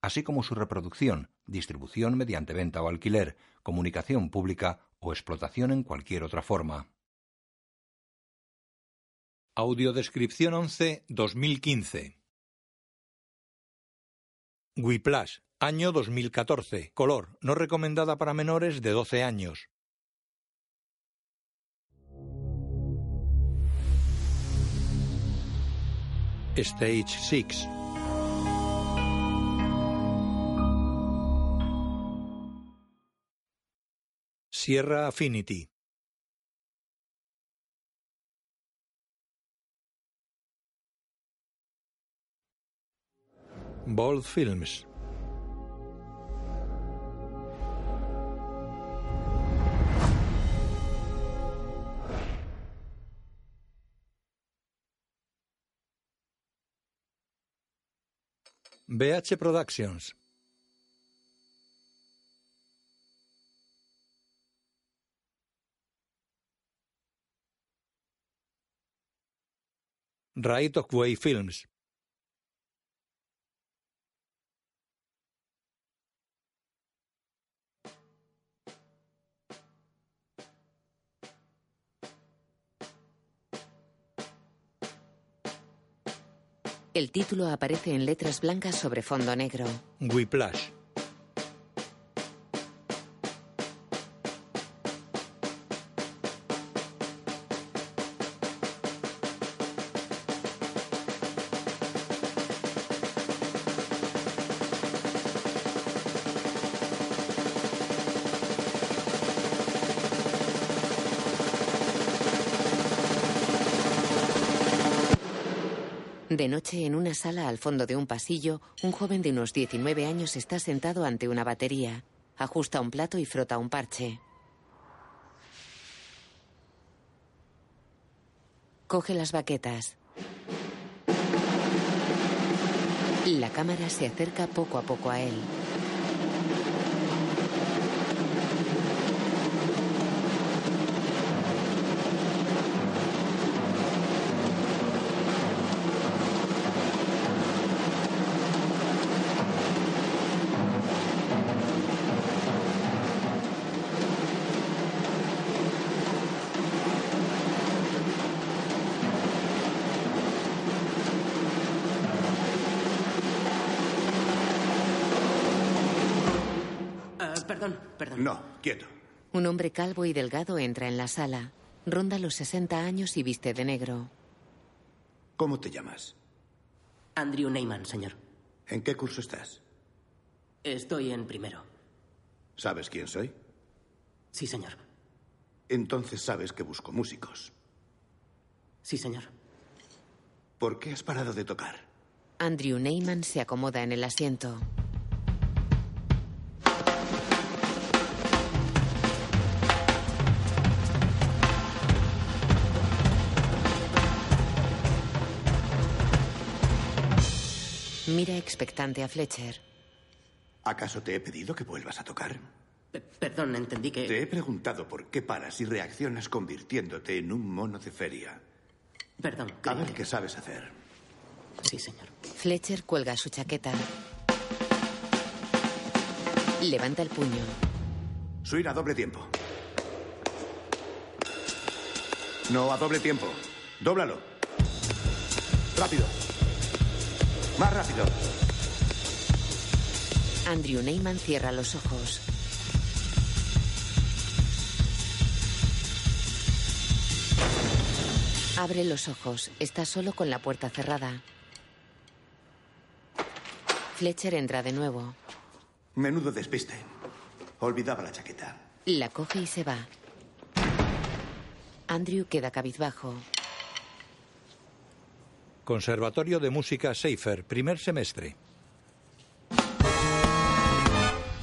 así como su reproducción, distribución mediante venta o alquiler, comunicación pública o explotación en cualquier otra forma. Audiodescripción 11 2015 Whiplash, año 2014. Color, no recomendada para menores de 12 años. Stage 6 Sierra Affinity Bold Films. BH Productions. Right of Way Films. El título aparece en letras blancas sobre fondo negro. Whiplash. En una sala al fondo de un pasillo, un joven de unos 19 años está sentado ante una batería. Ajusta un plato y frota un parche. Coge las baquetas. La cámara se acerca poco a poco a él. Perdón, perdón. No, quieto. Un hombre calvo y delgado entra en la sala. Ronda los 60 años y viste de negro. ¿Cómo te llamas? Andrew Neyman, señor. ¿En qué curso estás? Estoy en primero. ¿Sabes quién soy? Sí, señor. Entonces sabes que busco músicos. Sí, señor. ¿Por qué has parado de tocar? Andrew Neyman se acomoda en el asiento. Mira expectante a Fletcher. ¿Acaso te he pedido que vuelvas a tocar? P- perdón, entendí que... Te he preguntado por qué paras y reaccionas convirtiéndote en un mono de feria. Perdón. A ver que- qué sabes hacer. Sí, señor. Fletcher cuelga su chaqueta. Levanta el puño. Swing a doble tiempo. No a doble tiempo. Dóblalo. Rápido. Más rápido. Andrew Neyman cierra los ojos. Abre los ojos. Está solo con la puerta cerrada. Fletcher entra de nuevo. Menudo despiste. Olvidaba la chaqueta. La coge y se va. Andrew queda cabizbajo. Conservatorio de Música Seifer, primer semestre.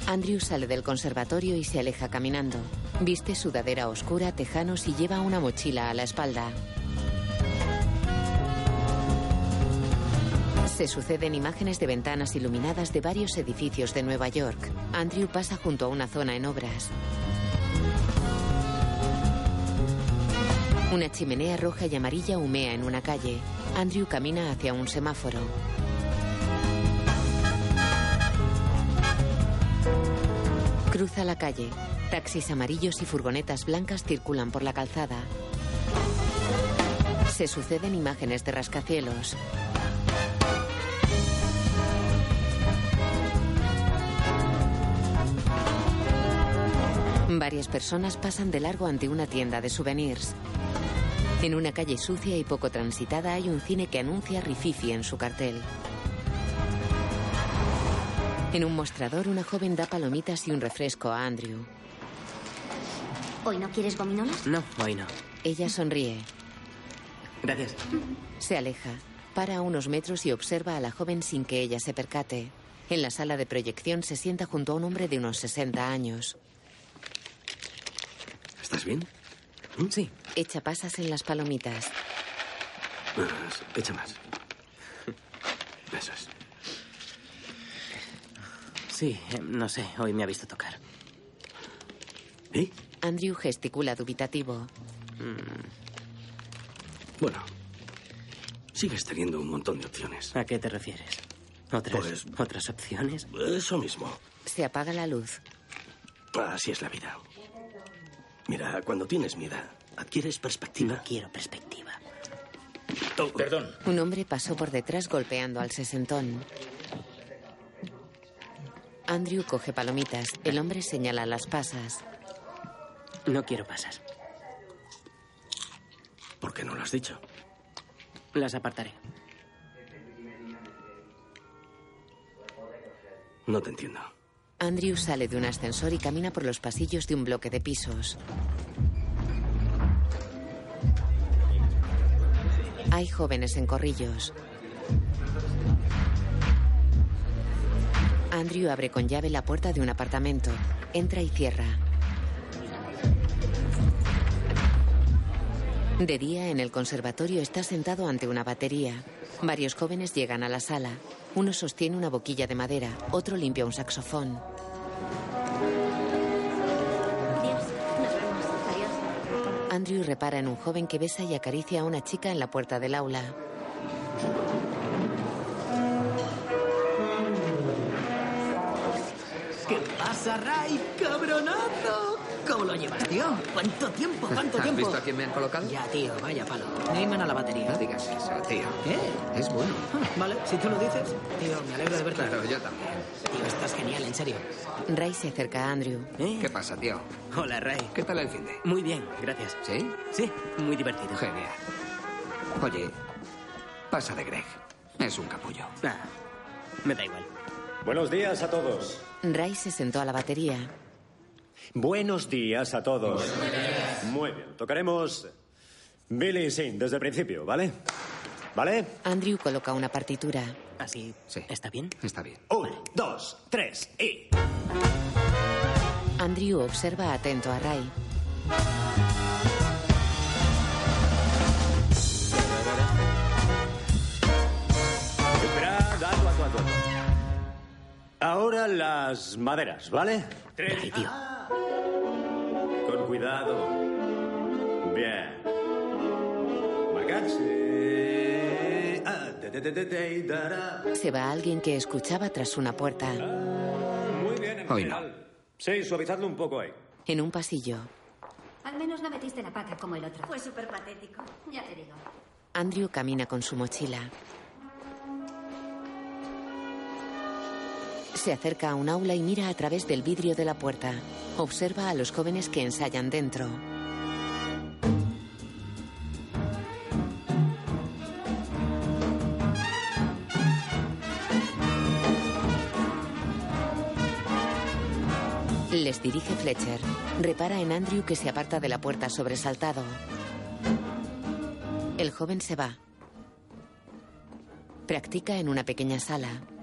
Andrew sale del conservatorio y se aleja caminando. Viste sudadera oscura, tejanos y lleva una mochila a la espalda. Se suceden imágenes de ventanas iluminadas de varios edificios de Nueva York. Andrew pasa junto a una zona en obras. Una chimenea roja y amarilla humea en una calle. Andrew camina hacia un semáforo. Cruza la calle. Taxis amarillos y furgonetas blancas circulan por la calzada. Se suceden imágenes de rascacielos. Varias personas pasan de largo ante una tienda de souvenirs. En una calle sucia y poco transitada hay un cine que anuncia Rififi en su cartel. En un mostrador, una joven da palomitas y un refresco a Andrew. ¿Hoy no quieres gominolas? No, hoy no. Ella sonríe. Gracias. Se aleja, para a unos metros y observa a la joven sin que ella se percate. En la sala de proyección se sienta junto a un hombre de unos 60 años. ¿Estás bien? Sí. Echa pasas en las palomitas. Más, echa más. Eso es. Sí, eh, no sé, hoy me ha visto tocar. ¿Y? Andrew gesticula dubitativo. Bueno, sigues teniendo un montón de opciones. ¿A qué te refieres? ¿Otras, Pues- ¿otras opciones? Eso mismo. Se apaga la luz. Así es la vida. Mira, cuando tienes miedo, adquieres perspectiva. No quiero perspectiva. Oh, Perdón. Un hombre pasó por detrás golpeando al sesentón. Andrew coge palomitas. El hombre señala las pasas. No quiero pasas. ¿Por qué no lo has dicho? Las apartaré. No te entiendo. Andrew sale de un ascensor y camina por los pasillos de un bloque de pisos. Hay jóvenes en corrillos. Andrew abre con llave la puerta de un apartamento. Entra y cierra. De día, en el conservatorio está sentado ante una batería. Varios jóvenes llegan a la sala. Uno sostiene una boquilla de madera, otro limpia un saxofón. Adiós. Nos vemos. Adiós. Andrew repara en un joven que besa y acaricia a una chica en la puerta del aula. ¿Qué pasa, Ray? ¡Cabronazo! ¿Cómo lo llevas, tío? ¿Cuánto tiempo? ¿Cuánto ¿Has tiempo? visto a quién me han colocado? Ya, tío, vaya palo. Neyman a la batería. No digas eso, tío. ¿Qué? Es bueno. Ah, Vale, si tú lo dices. Tío, me alegro de verte. Claro, yo también. Tío, estás genial, en serio. Ray se acerca a Andrew. ¿Eh? ¿Qué pasa, tío? Hola, Ray. ¿Qué tal el fin de? Muy bien, gracias. ¿Sí? Sí, muy divertido. Genial. Oye, pasa de Greg. Es un capullo. Ah, me da igual. Buenos días a todos. Ray se sentó a la batería. Buenos días a todos. Muy bien. Tocaremos Billy Sin desde el principio, ¿vale? ¿Vale? Andrew coloca una partitura. ¿Así Sí. está bien? Está bien. Un, dos, tres y. Andrew observa atento a Ray. Ahora las maderas, ¿vale? Tres. Ay, tío. Con cuidado. Bien. Ah. Se va alguien que escuchaba tras una puerta. Muy bien, en Hoy general. Sí, suavizadlo un poco ahí. En un pasillo, Al menos no metiste la pata como el otro. Fue súper patético. Ya te digo. Andrew camina con su mochila. Se acerca a un aula y mira a través del vidrio de la puerta. Observa a los jóvenes que ensayan dentro. Les dirige Fletcher. Repara en Andrew que se aparta de la puerta sobresaltado. El joven se va. Practica en una pequeña sala.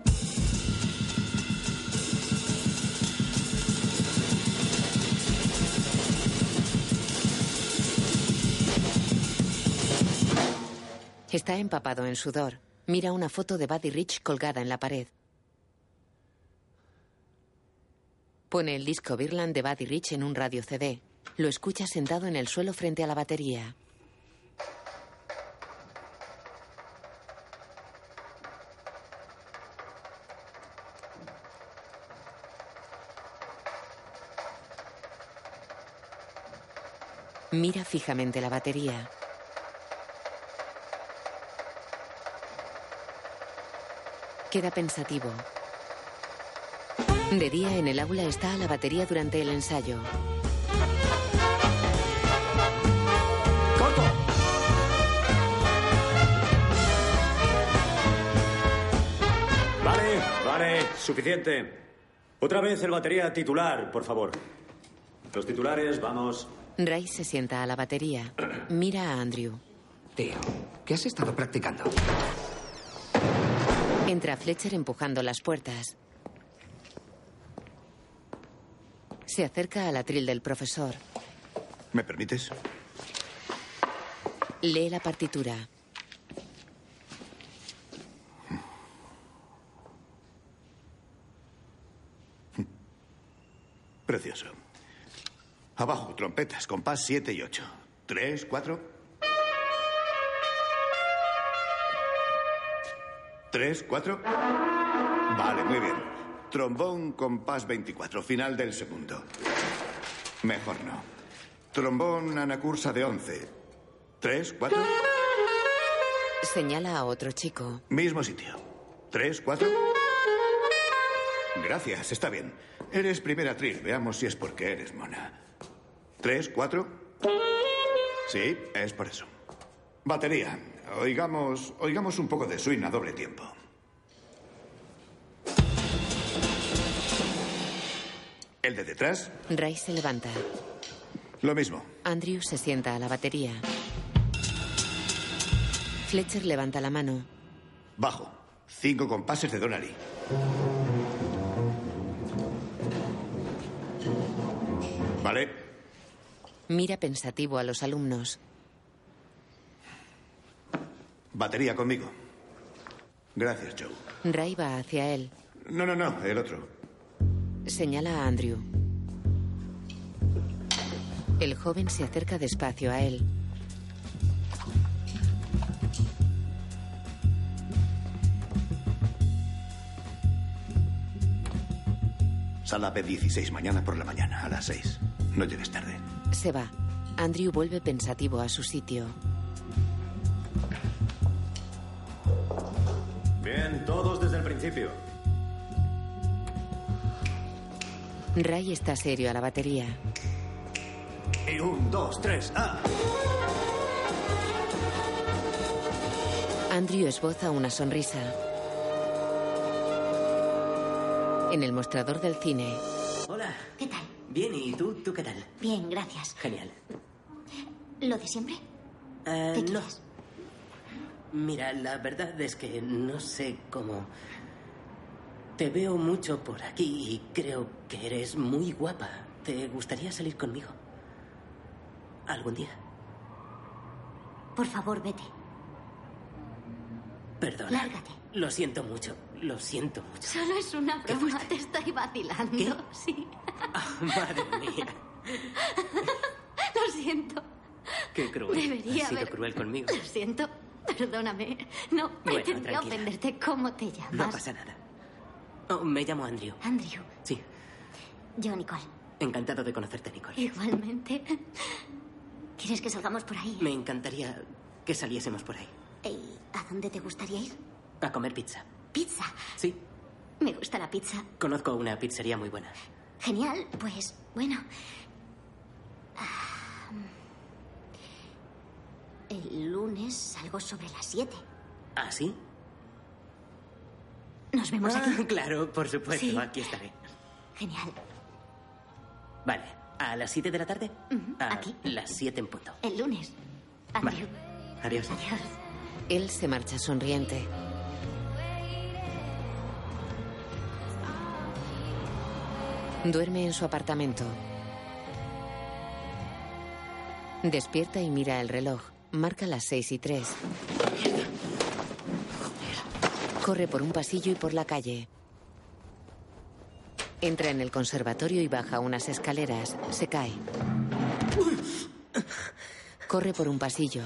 Está empapado en sudor. Mira una foto de Buddy Rich colgada en la pared. Pone el disco Birland de Buddy Rich en un radio CD. Lo escucha sentado en el suelo frente a la batería. Mira fijamente la batería. Queda pensativo. De día en el aula está a la batería durante el ensayo. ¡Corto! Vale, vale, suficiente. Otra vez el batería titular, por favor. Los titulares, vamos. Ray se sienta a la batería. Mira a Andrew. Tío, ¿qué has estado practicando? Entra Fletcher empujando las puertas. Se acerca al atril del profesor. ¿Me permites? Lee la partitura. Precioso. Abajo, trompetas, compás 7 y 8. 3, 4. 3, 4. Vale, muy bien. Trombón, compás 24, final del segundo. Mejor no. Trombón, anacursa de 11. 3, 4. Señala a otro chico. Mismo sitio. 3, 4. Gracias, está bien. Eres primera atril. Veamos si es porque eres mona. ¿Tres, cuatro? Sí, es por eso. Batería. Oigamos, oigamos un poco de swing a doble tiempo. ¿El de detrás? Ray se levanta. Lo mismo. Andrew se sienta a la batería. Fletcher levanta la mano. Bajo. Cinco compases de Donnelly. Vale. Mira pensativo a los alumnos. Batería conmigo. Gracias, Joe. Ray va hacia él. No, no, no, el otro. Señala a Andrew. El joven se acerca despacio a él. Sala B16 mañana por la mañana, a las 6. No llegues tarde. Se va. Andrew vuelve pensativo a su sitio. Bien, todos desde el principio. Ray está serio a la batería. Y un, dos, tres, ¡ah! Andrew esboza una sonrisa. En el mostrador del cine, Hola. ¿Qué tal? Bien, ¿y tú? ¿Tú qué tal? Bien, gracias. Genial. ¿Lo de siempre? Eh, ¿Qué no. quieres? Mira, la verdad es que no sé cómo. Te veo mucho por aquí y creo que eres muy guapa. ¿Te gustaría salir conmigo? ¿Algún día? Por favor, vete. Perdona. Lárgate. Lo siento mucho. Lo siento mucho. Solo es una broma, te estoy vacilando. ¿Qué? Sí. Ah, madre mía. Lo siento. Qué cruel. Debería Has sido haber- cruel conmigo. Lo siento. Perdóname. No Bueno, pretendía tranquila. ofenderte. ¿Cómo te llamas? No pasa nada. Oh, me llamo Andrew. Andrew. Sí. Yo, Nicole. Encantado de conocerte, Nicole. Igualmente. ¿Quieres que salgamos por ahí? Me encantaría que saliésemos por ahí. ¿Y a dónde te gustaría ir? A comer pizza. Pizza. Sí. Me gusta la pizza. Conozco una pizzería muy buena. Genial. Pues, bueno. Ah, el lunes salgo sobre las 7. ¿Ah, sí? Nos vemos Ah, aquí. claro, por supuesto. Sí. Aquí estaré. Genial. Vale. ¿A las 7 de la tarde? Ujú, A aquí. las 7 en punto. El lunes. Andrew. Adiós. Adiós. él se marcha sonriente. Duerme en su apartamento. Despierta y mira el reloj. Marca las seis y tres. Corre por un pasillo y por la calle. Entra en el conservatorio y baja unas escaleras. Se cae. Corre por un pasillo.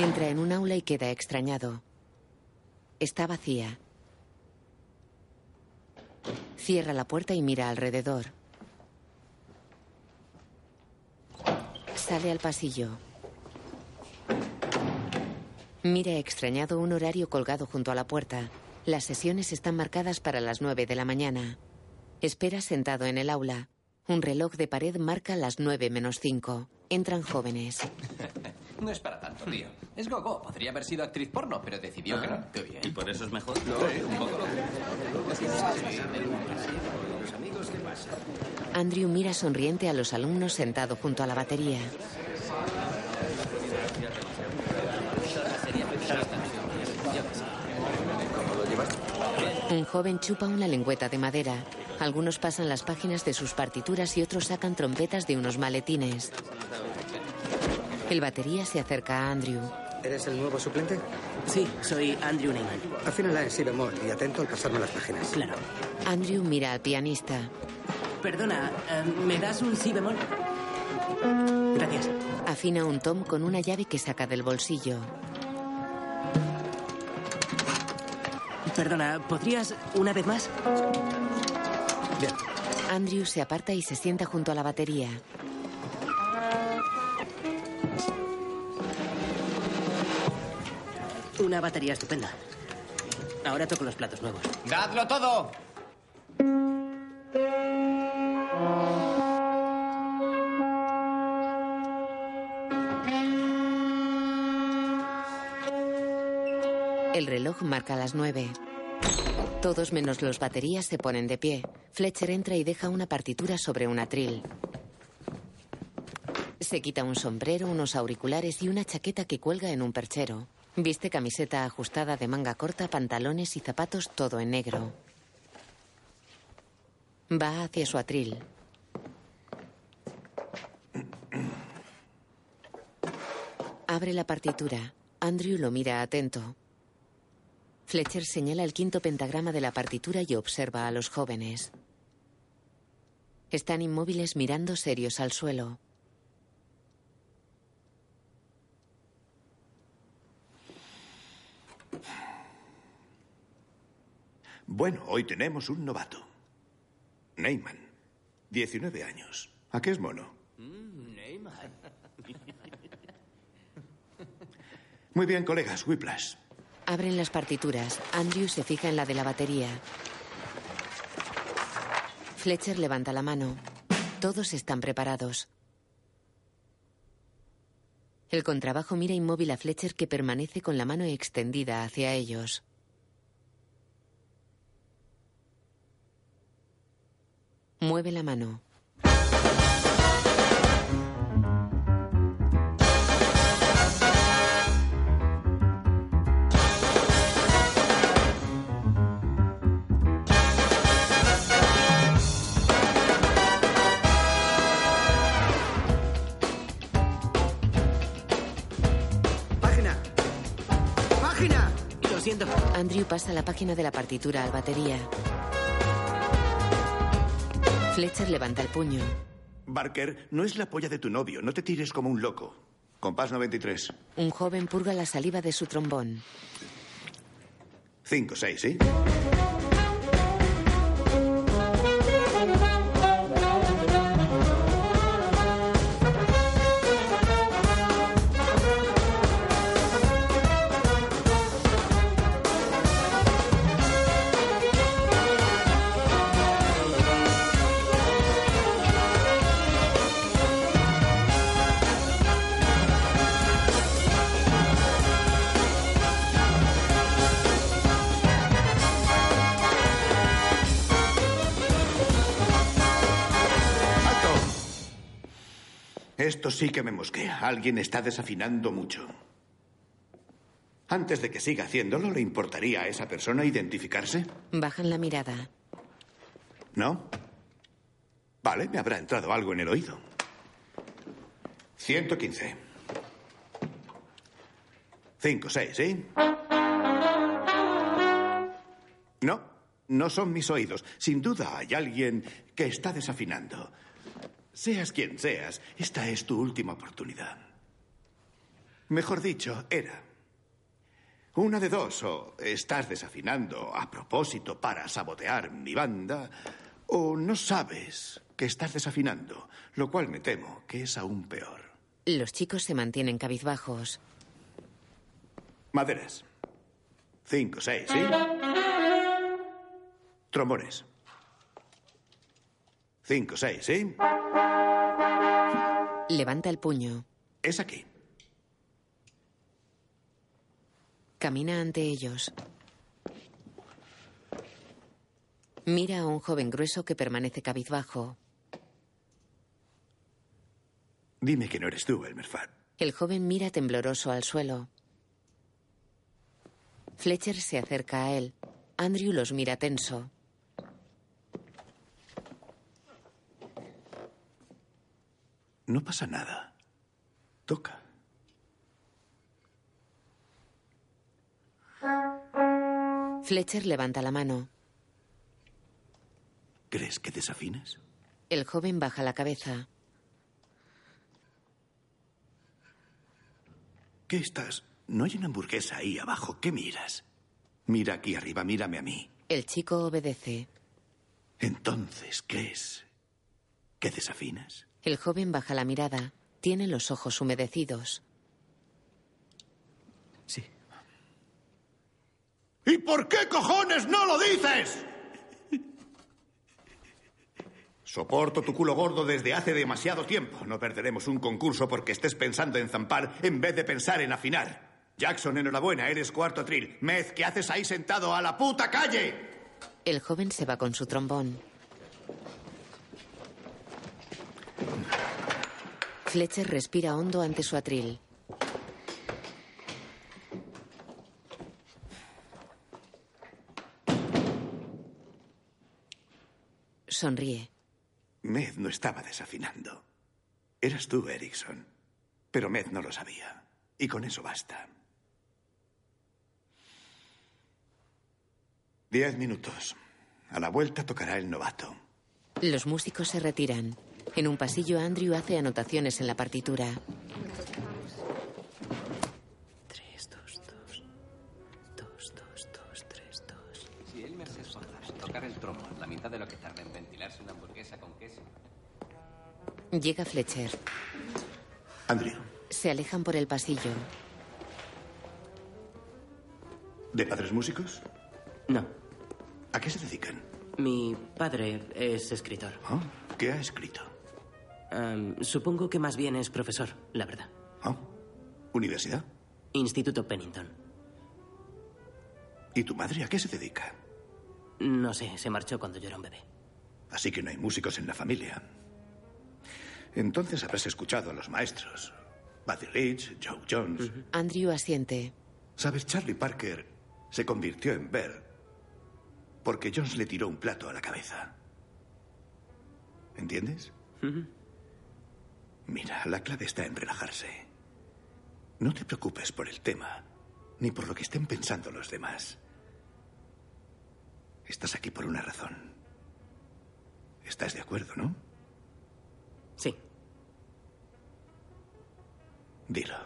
Entra en un aula y queda extrañado. Está vacía. Cierra la puerta y mira alrededor. Sale al pasillo. Mira extrañado un horario colgado junto a la puerta. Las sesiones están marcadas para las nueve de la mañana. Espera sentado en el aula. Un reloj de pared marca las nueve menos cinco. Entran jóvenes. No es para tanto, tío. Es gogo. Podría haber sido actriz porno, pero decidió que no. Qué bien. ¿Y por eso es mejor? No, un poco. Andrew mira sonriente a los alumnos sentado junto a la batería. Un joven chupa una lengüeta de madera. Algunos pasan las páginas de sus partituras y otros sacan trompetas de unos maletines. El batería se acerca a Andrew. ¿Eres el nuevo suplente? Sí, soy Andrew Neyman. Afínala en si bemol y atento al pasarme las páginas. Claro. Andrew mira al pianista. Perdona, eh, ¿me das un si bemol? Gracias. Afina un tom con una llave que saca del bolsillo. Perdona, ¿podrías una vez más? Bien. Andrew se aparta y se sienta junto a la batería. Una batería estupenda. Ahora toco los platos nuevos. ¡Dadlo todo! Marca las nueve. Todos menos los baterías se ponen de pie. Fletcher entra y deja una partitura sobre un atril. Se quita un sombrero, unos auriculares y una chaqueta que cuelga en un perchero. Viste camiseta ajustada de manga corta, pantalones y zapatos todo en negro. Va hacia su atril. Abre la partitura. Andrew lo mira atento. Fletcher señala el quinto pentagrama de la partitura y observa a los jóvenes. Están inmóviles mirando serios al suelo. Bueno, hoy tenemos un novato. Neyman. 19 años. ¿A qué es mono? Muy bien, colegas. Whiplash. Abren las partituras. Andrew se fija en la de la batería. Fletcher levanta la mano. Todos están preparados. El contrabajo mira inmóvil a Fletcher que permanece con la mano extendida hacia ellos. Mueve la mano. Siento. Andrew pasa la página de la partitura al batería. Fletcher levanta el puño. Barker, no es la polla de tu novio. No te tires como un loco. Compás 93. Un joven purga la saliva de su trombón. 5, 6, ¿sí? Esto sí que me mosquea. Alguien está desafinando mucho. Antes de que siga haciéndolo, ¿le importaría a esa persona identificarse? Bajan la mirada. ¿No? Vale, me habrá entrado algo en el oído. 115. Cinco, seis, ¿sí? No, no son mis oídos. Sin duda hay alguien que está desafinando. Seas quien seas, esta es tu última oportunidad. Mejor dicho, era. Una de dos, o estás desafinando a propósito para sabotear mi banda, o no sabes que estás desafinando, lo cual me temo que es aún peor. Los chicos se mantienen cabizbajos. Maderas. Cinco, seis, ¿sí? Trombones. Cinco, seis, ¿sí? Levanta el puño. Es aquí. Camina ante ellos. Mira a un joven grueso que permanece cabizbajo. Dime que no eres tú, Elmer Fudd. El joven mira tembloroso al suelo. Fletcher se acerca a él. Andrew los mira tenso. No pasa nada. Toca. Fletcher levanta la mano. ¿Crees que desafines? El joven baja la cabeza. ¿Qué estás? No hay una hamburguesa ahí abajo. ¿Qué miras? Mira aquí arriba, mírame a mí. El chico obedece. Entonces, ¿crees que desafinas? El joven baja la mirada. Tiene los ojos humedecidos. Sí. ¿Y por qué cojones no lo dices? Soporto tu culo gordo desde hace demasiado tiempo. No perderemos un concurso porque estés pensando en zampar en vez de pensar en afinar. Jackson, enhorabuena, eres cuarto atril. Mez, ¿qué haces ahí sentado a la puta calle? El joven se va con su trombón. Fletcher respira hondo ante su atril. Sonríe. Med no estaba desafinando. Eras tú, Erickson. Pero Med no lo sabía. Y con eso basta. Diez minutos. A la vuelta tocará el novato. Los músicos se retiran. En un pasillo, Andrew hace anotaciones en la partitura. Tres, dos, dos. Dos, dos, dos, tres, dos. Si Elmer se esfuerza en tocar el trombo, la mitad de lo que tarda en ventilarse una hamburguesa con queso. Llega Fletcher. Andrew, Se alejan por el pasillo. ¿de padres músicos? No. ¿A qué se dedican? Mi padre es escritor. Oh, ¿Qué ha escrito? Em, supongo que más bien es profesor, la verdad. Oh, ¿Universidad? Instituto Pennington. ¿Y tu madre a qué se dedica? No sé, se marchó cuando yo era un bebé. Así que no hay músicos en la familia. Entonces habrás escuchado a los maestros. Buddy Rich, Joe Jones. Andrew asiente. Sabes, Charlie Parker se convirtió en Bear porque Jones le tiró un plato a la cabeza. ¿Entiendes? Mira, la clave está en relajarse. No te preocupes por el tema, ni por lo que estén pensando los demás. Estás aquí por una razón. ¿Estás de acuerdo, no? Sí. Dilo.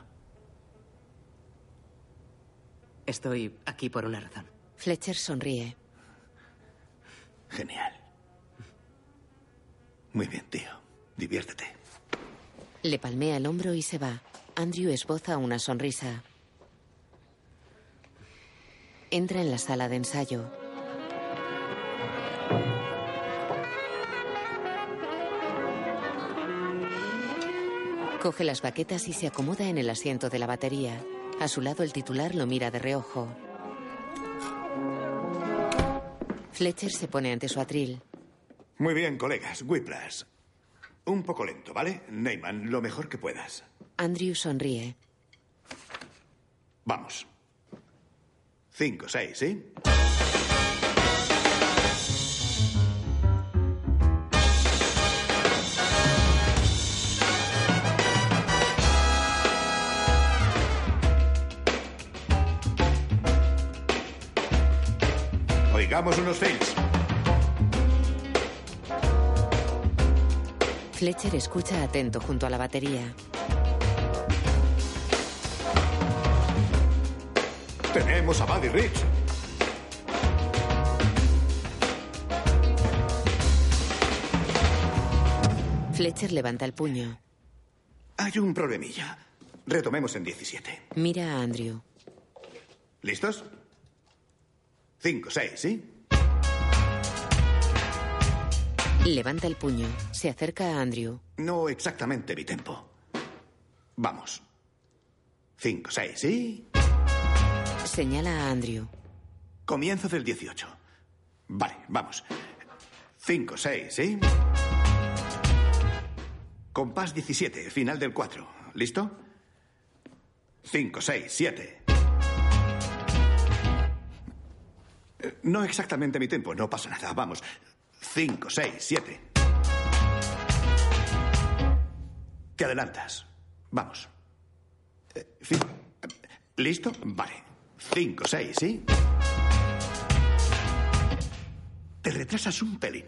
Estoy aquí por una razón. Fletcher sonríe. Genial. Muy bien, tío. Diviértete. Le palmea el hombro y se va. Andrew esboza una sonrisa. Entra en la sala de ensayo. Coge las baquetas y se acomoda en el asiento de la batería. A su lado el titular lo mira de reojo. Fletcher se pone ante su atril. Muy bien, colegas. Whiplash. Un poco lento, ¿vale? Neyman, lo mejor que puedas. Andrew sonríe. Vamos. Cinco, seis, ¿sí? Oigamos unos fails. Fletcher escucha atento junto a la batería. Tenemos a Buddy Rich. Fletcher levanta el puño. Hay un problemilla. Retomemos en 17. Mira a Andrew. ¿Listos? 5, 6, ¿sí? Levanta el puño. Se acerca a Andrew. No exactamente mi tempo. Vamos. 5, 6, ¿sí? Señala a Andrew. Comienzo del 18. Vale, vamos. 5, 6, ¿sí? Compás 17, final del 4. ¿Listo? 5, 6, 7. No exactamente mi tempo, no pasa nada. Vamos. 5, 6, 7. Te adelantas. Vamos. Eh, fin- ¿Listo? Vale. 5, 6, ¿sí? Te retrasas un pelín.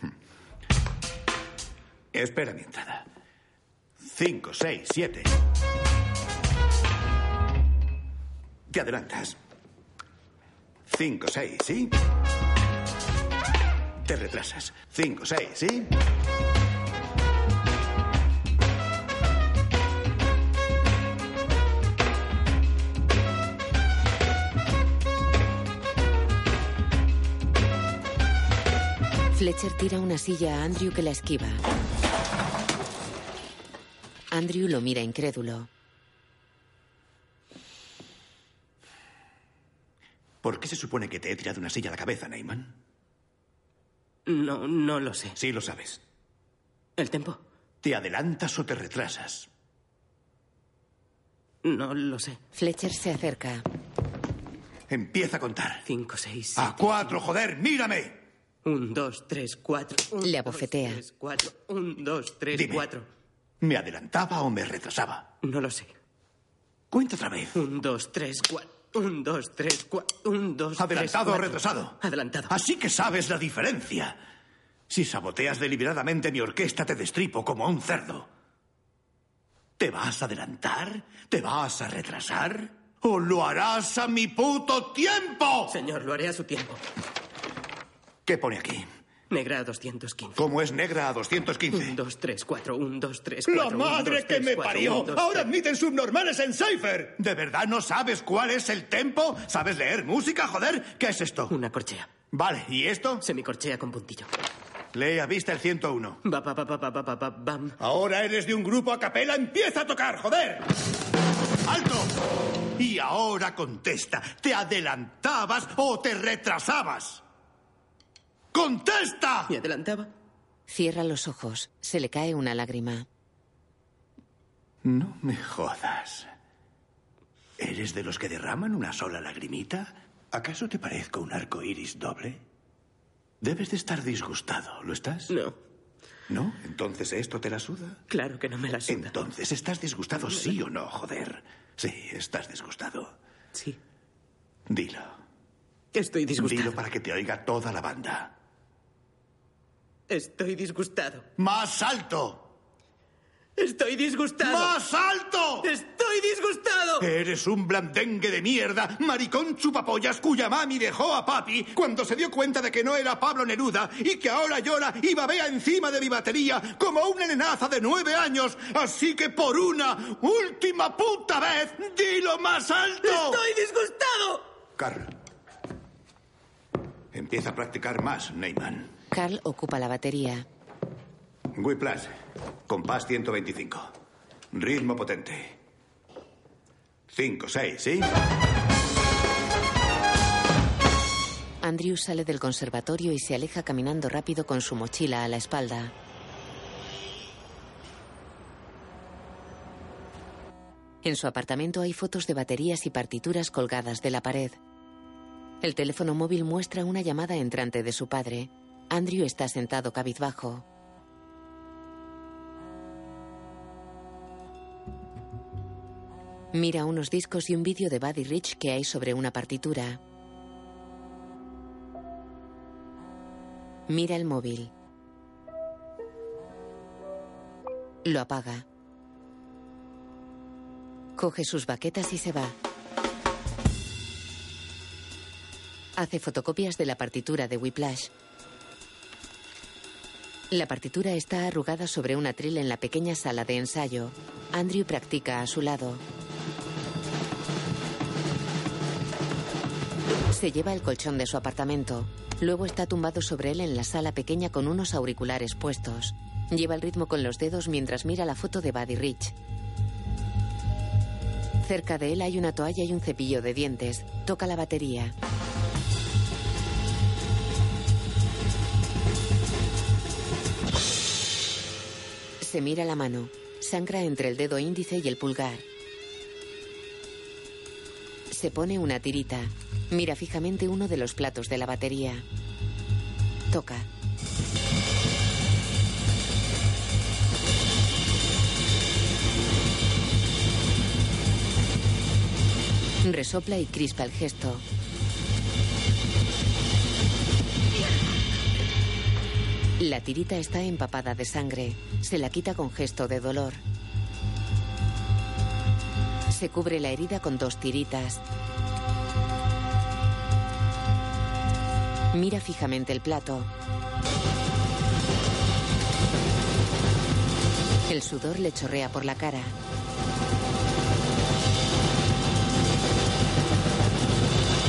Hmm. Espera mi entrada. 5, 6, 7. Te adelantas. 5, 6, ¿sí? Te retrasas. 5, 6, ¿sí? Fletcher tira una silla a Andrew que la esquiva. Andrew lo mira incrédulo. ¿Por qué se supone que te he tirado una silla a la cabeza, Neyman? No, no lo sé. Sí lo sabes. ¿El tempo? ¿Te adelantas o te retrasas? No lo sé. Fletcher se acerca. Empieza a contar. 5, 6, A cuatro, joder, mírame. 1, 2, 3, 4. Le abofetea. 4. 1, 2, 3, Dime. 4. ¿Me adelantaba o me retrasaba? No lo sé. Cuenta otra vez. 1, 2, 3, 4. 1, 2, 3, 4. 1, 2, 3, ¿Adelantado o retrasado? Adelantado. Así que sabes la diferencia. Si saboteas deliberadamente mi orquesta, te destripo como a un cerdo. ¿Te vas a adelantar? ¿Te vas a retrasar? ¿O lo harás a mi puto tiempo? Señor, lo haré a su tiempo. ¿Qué pone aquí? Negra a 215. ¿Cómo es negra a 215? 1, 2, 3, 4, 1, 2, 3, 4. ¡La madre que me parió! Un, dos, ¡Ahora admiten subnormales en Cypher! ¿De verdad no sabes cuál es el tempo? ¿Sabes leer música, joder? ¿Qué es esto? Una corchea. Vale, ¿y esto? Semicorchea con puntillo. Lea vista el 101. Ba, ba, ba, bam. Ahora eres de un grupo a capela, empieza a tocar, joder. ¡Alto! Y ahora contesta, ¿te adelantabas o te retrasabas? ¡Contesta! ¿Me adelantaba? Cierra los ojos. Se le cae una lágrima. No me jodas. ¿Eres de los que derraman una sola lagrimita? ¿Acaso te parezco un arco iris doble? Debes de estar disgustado, ¿lo estás? No. ¿No? Entonces esto te la suda. Claro que no me la suda. Entonces, ¿estás disgustado, sí o no, joder? Sí, estás disgustado. Sí. Dilo. Estoy disgustado. Dilo para que te oiga toda la banda. Estoy disgustado. ¡Más alto! Estoy disgustado. ¡Más alto! Estoy disgustado. Eres un blandengue de mierda, maricón chupapollas cuya mami dejó a papi cuando se dio cuenta de que no era Pablo Neruda y que ahora llora y babea encima de mi batería como una nenaza de nueve años. Así que por una última puta vez, dilo más alto. Estoy disgustado. Carl. Empieza a practicar más, Neyman. Carl ocupa la batería. Whiplash. Compás 125. Ritmo potente. 5, 6, ¿sí? Andrew sale del conservatorio y se aleja caminando rápido con su mochila a la espalda. En su apartamento hay fotos de baterías y partituras colgadas de la pared. El teléfono móvil muestra una llamada entrante de su padre. Andrew está sentado cabizbajo. Mira unos discos y un vídeo de Buddy Rich que hay sobre una partitura. Mira el móvil. Lo apaga. Coge sus baquetas y se va. Hace fotocopias de la partitura de Whiplash. La partitura está arrugada sobre un atril en la pequeña sala de ensayo. Andrew practica a su lado. Se lleva el colchón de su apartamento. Luego está tumbado sobre él en la sala pequeña con unos auriculares puestos. Lleva el ritmo con los dedos mientras mira la foto de Buddy Rich. Cerca de él hay una toalla y un cepillo de dientes. Toca la batería. Se mira la mano. Sangra entre el dedo índice y el pulgar. Se pone una tirita. Mira fijamente uno de los platos de la batería. Toca. Resopla y crispa el gesto. La tirita está empapada de sangre. Se la quita con gesto de dolor. Se cubre la herida con dos tiritas. Mira fijamente el plato. El sudor le chorrea por la cara.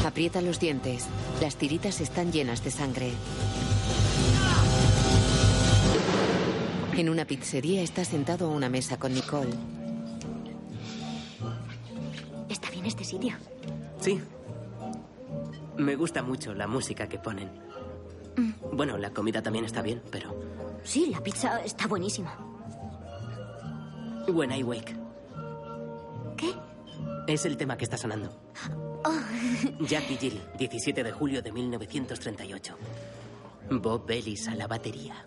Aprieta los dientes. Las tiritas están llenas de sangre. En una pizzería está sentado a una mesa con Nicole. ¿Está bien este sitio? Sí. Me gusta mucho la música que ponen. Mm. Bueno, la comida también está bien, pero... Sí, la pizza está buenísima. When I Wake. ¿Qué? Es el tema que está sonando. Oh. Jackie Jill, 17 de julio de 1938. Bob Ellis a la batería.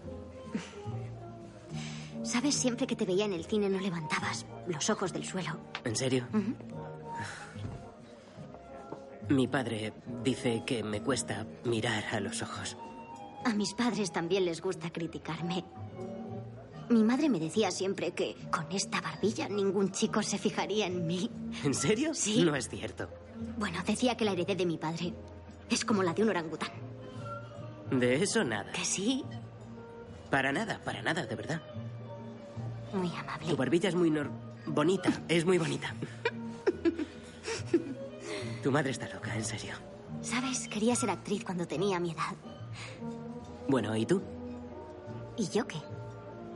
¿Sabes? Siempre que te veía en el cine no levantabas los ojos del suelo. ¿En serio? Mi padre dice que me cuesta mirar a los ojos. A mis padres también les gusta criticarme. Mi madre me decía siempre que con esta barbilla ningún chico se fijaría en mí. ¿En serio? Sí. No es cierto. Bueno, decía que la heredé de mi padre. Es como la de un orangután. De eso nada. ¿Que sí? Para nada, para nada, de verdad. Muy amable. Tu barbilla es muy nor... bonita, es muy bonita. tu madre está loca, en serio. ¿Sabes? Quería ser actriz cuando tenía mi edad. Bueno, ¿y tú? ¿Y yo qué?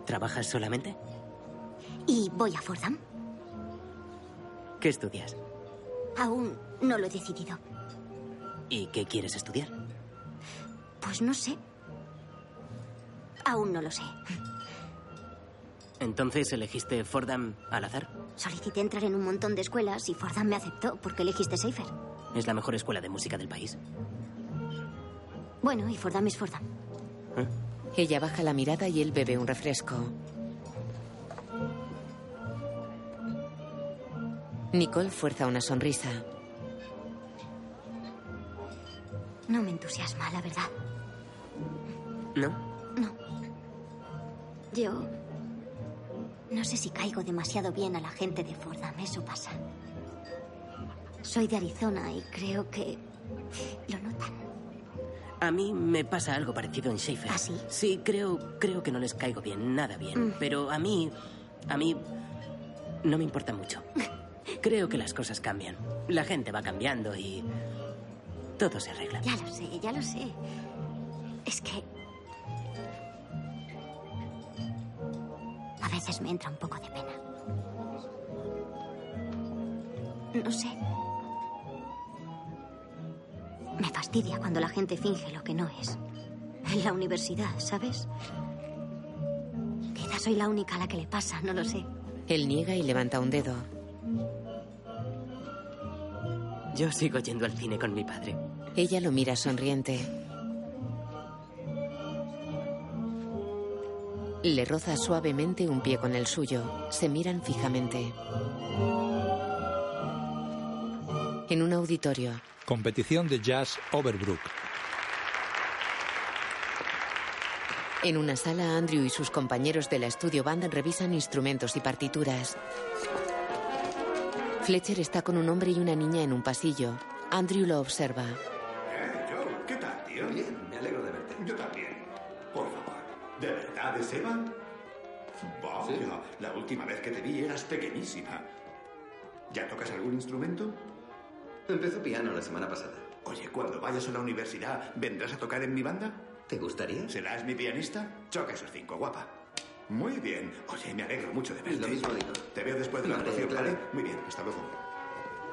¿Trabajas solamente? ¿Y voy a Fordham? ¿Qué estudias? Aún no lo he decidido. ¿Y qué quieres estudiar? Pues no sé. Aún no lo sé. Entonces elegiste Fordham al azar. Solicité entrar en un montón de escuelas y Fordham me aceptó porque elegiste Seifer. Es la mejor escuela de música del país. Bueno, y Fordham es Fordham. Ella baja la mirada y él bebe un refresco. Nicole fuerza una sonrisa. No me entusiasma, la verdad. ¿No? No. Yo... No sé si caigo demasiado bien a la gente de Fordham, eso pasa. Soy de Arizona y creo que lo notan. A mí me pasa algo parecido en Schaefer. ¿Ah, sí? Sí, creo, creo que no les caigo bien, nada bien. Mm. Pero a mí, a mí, no me importa mucho. Creo que las cosas cambian. La gente va cambiando y todo se arregla. Ya lo sé, ya lo sé. Es que... veces me entra un poco de pena. No sé. Me fastidia cuando la gente finge lo que no es. En la universidad, ¿sabes? Quizás soy la única a la que le pasa, no lo sé. Él niega y levanta un dedo. Yo sigo yendo al cine con mi padre. Ella lo mira sonriente. Le roza suavemente un pie con el suyo. Se miran fijamente. En un auditorio, Competición de jazz Overbrook. En una sala, Andrew y sus compañeros de la estudio band revisan instrumentos y partituras. Fletcher está con un hombre y una niña en un pasillo. Andrew lo observa. Eh, Joe, ¿qué tal, tío? Bien, me alegro de verte. Yo también. ¿De verdad es Eva? Vaya, la última vez que te vi eras pequeñísima. ¿Ya tocas algún instrumento? Empezó piano la semana pasada. Oye, cuando vayas a la universidad, ¿vendrás a tocar en mi banda? ¿Te gustaría? ¿Serás mi pianista? Choca esos cinco, guapa. Muy bien. Oye, me alegro mucho de verte. Lo mismo digo. Te veo después de la Vale, actuación, claro. ¿vale? Muy bien, hasta luego.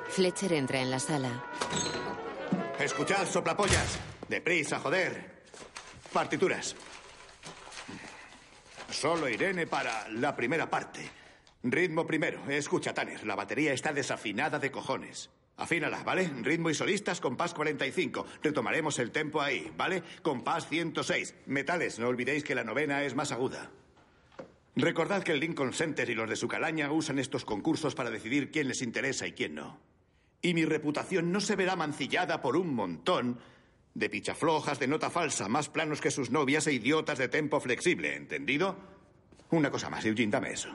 Fletcher entra en la sala. Escuchad, soplapollas. Deprisa, joder. Partituras. Solo Irene para la primera parte. Ritmo primero. Escucha, Tanner, la batería está desafinada de cojones. Afínala, ¿vale? Ritmo y solistas, compás 45. Retomaremos el tempo ahí, ¿vale? Compás 106. Metales, no olvidéis que la novena es más aguda. Recordad que el Lincoln Center y los de su calaña usan estos concursos para decidir quién les interesa y quién no. Y mi reputación no se verá mancillada por un montón de pichaflojas de nota falsa, más planos que sus novias e idiotas de tempo flexible, ¿entendido? Una cosa más, Eugene, dame eso.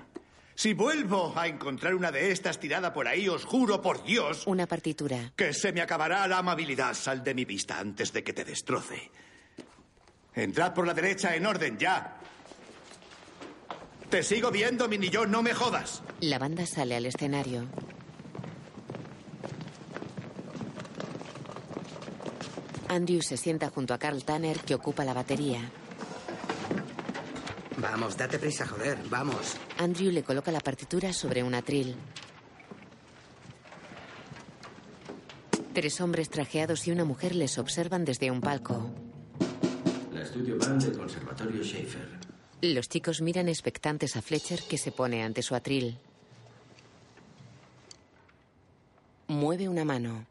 Si vuelvo a encontrar una de estas tirada por ahí, os juro por Dios Una partitura. que se me acabará la amabilidad. Sal de mi vista antes de que te destroce. Entrad por la derecha en orden, ya. Te sigo viendo, mini yo, no me jodas. La banda sale al escenario. Andrew se sienta junto a Carl Tanner, que ocupa la batería. Vamos, date prisa, joder, vamos. Andrew le coloca la partitura sobre un atril. Tres hombres trajeados y una mujer les observan desde un palco. La estudio band del Conservatorio Schaefer. Los chicos miran expectantes a Fletcher, que se pone ante su atril. Mueve una mano.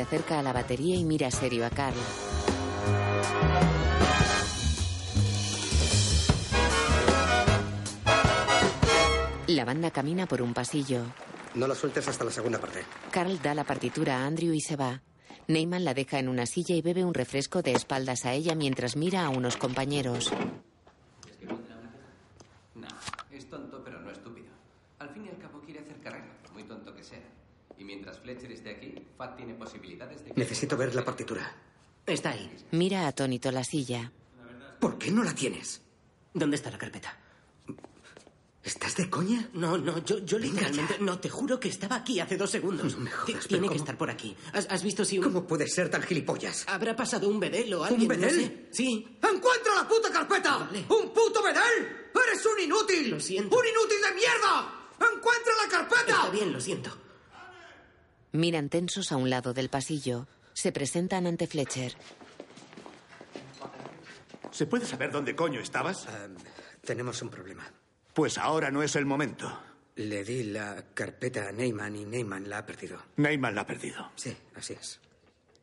Se acerca a la batería y mira serio a Carl. La banda camina por un pasillo. No lo sueltes hasta la segunda parte. Carl da la partitura a Andrew y se va. Neyman la deja en una silla y bebe un refresco de espaldas a ella mientras mira a unos compañeros. No, es tonto pero no estúpido. Al fin y al cabo quiere hacer carrera, por muy tonto que sea. Y mientras Fletcher esté aquí, Fat tiene posibilidades de que... Necesito ver la partitura. Está ahí. Mira atónito la silla. ¿Por qué no la tienes? ¿Dónde está la carpeta? ¿Estás de coña? No, no, yo, yo Venga literalmente. ya. No, te juro que estaba aquí hace dos segundos. No me jodas, Ti- pero Tiene que estar por aquí. ¿Has, has visto si un. ¿Cómo puedes ser tan gilipollas? ¿Habrá pasado un bedel o alguien? no bedel? sé. Sí. ¡Encuentra la puta carpeta! Vale. ¡Un puto bedel! ¡Eres un inútil! Lo siento. ¡Un inútil de mierda! ¡Encuentra la carpeta! Está bien, lo siento. Miran tensos a un lado del pasillo. Se presentan ante Fletcher. ¿Se puede saber dónde coño estabas? Ah, tenemos un problema. Pues ahora no es el momento. Le di la carpeta a Neyman y Neyman la ha perdido. Neyman la ha perdido. Sí, así es.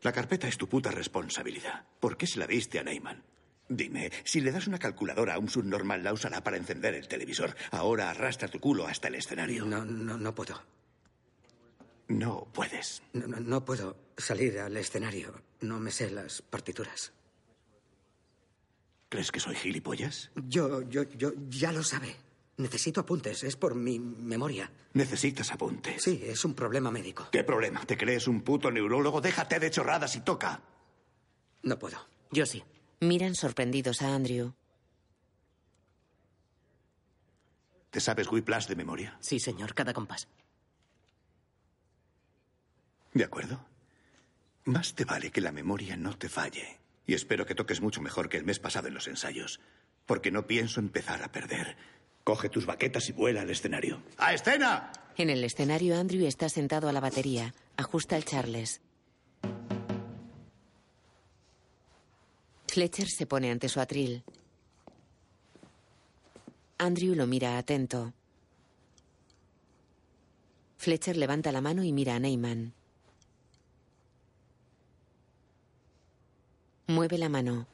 La carpeta es tu puta responsabilidad. ¿Por qué se la diste a Neyman? Dime, si le das una calculadora a un subnormal, la usará para encender el televisor. Ahora arrastra tu culo hasta el escenario. No, no, no puedo. No puedes. No, no, no puedo salir al escenario. No me sé las partituras. ¿Crees que soy gilipollas? Yo, yo, yo, ya lo sabe. Necesito apuntes. Es por mi memoria. Necesitas apuntes. Sí, es un problema médico. ¿Qué problema? ¿Te crees un puto neurólogo? Déjate de chorradas y toca. No puedo. Yo sí. Miran sorprendidos a Andrew. ¿Te sabes Whiplash de memoria? Sí, señor, cada compás. De acuerdo. Más te vale que la memoria no te falle. Y espero que toques mucho mejor que el mes pasado en los ensayos. Porque no pienso empezar a perder. Coge tus baquetas y vuela al escenario. ¡A escena! En el escenario, Andrew está sentado a la batería. Ajusta el Charles. Fletcher se pone ante su atril. Andrew lo mira atento. Fletcher levanta la mano y mira a Neyman. Mueve la mano.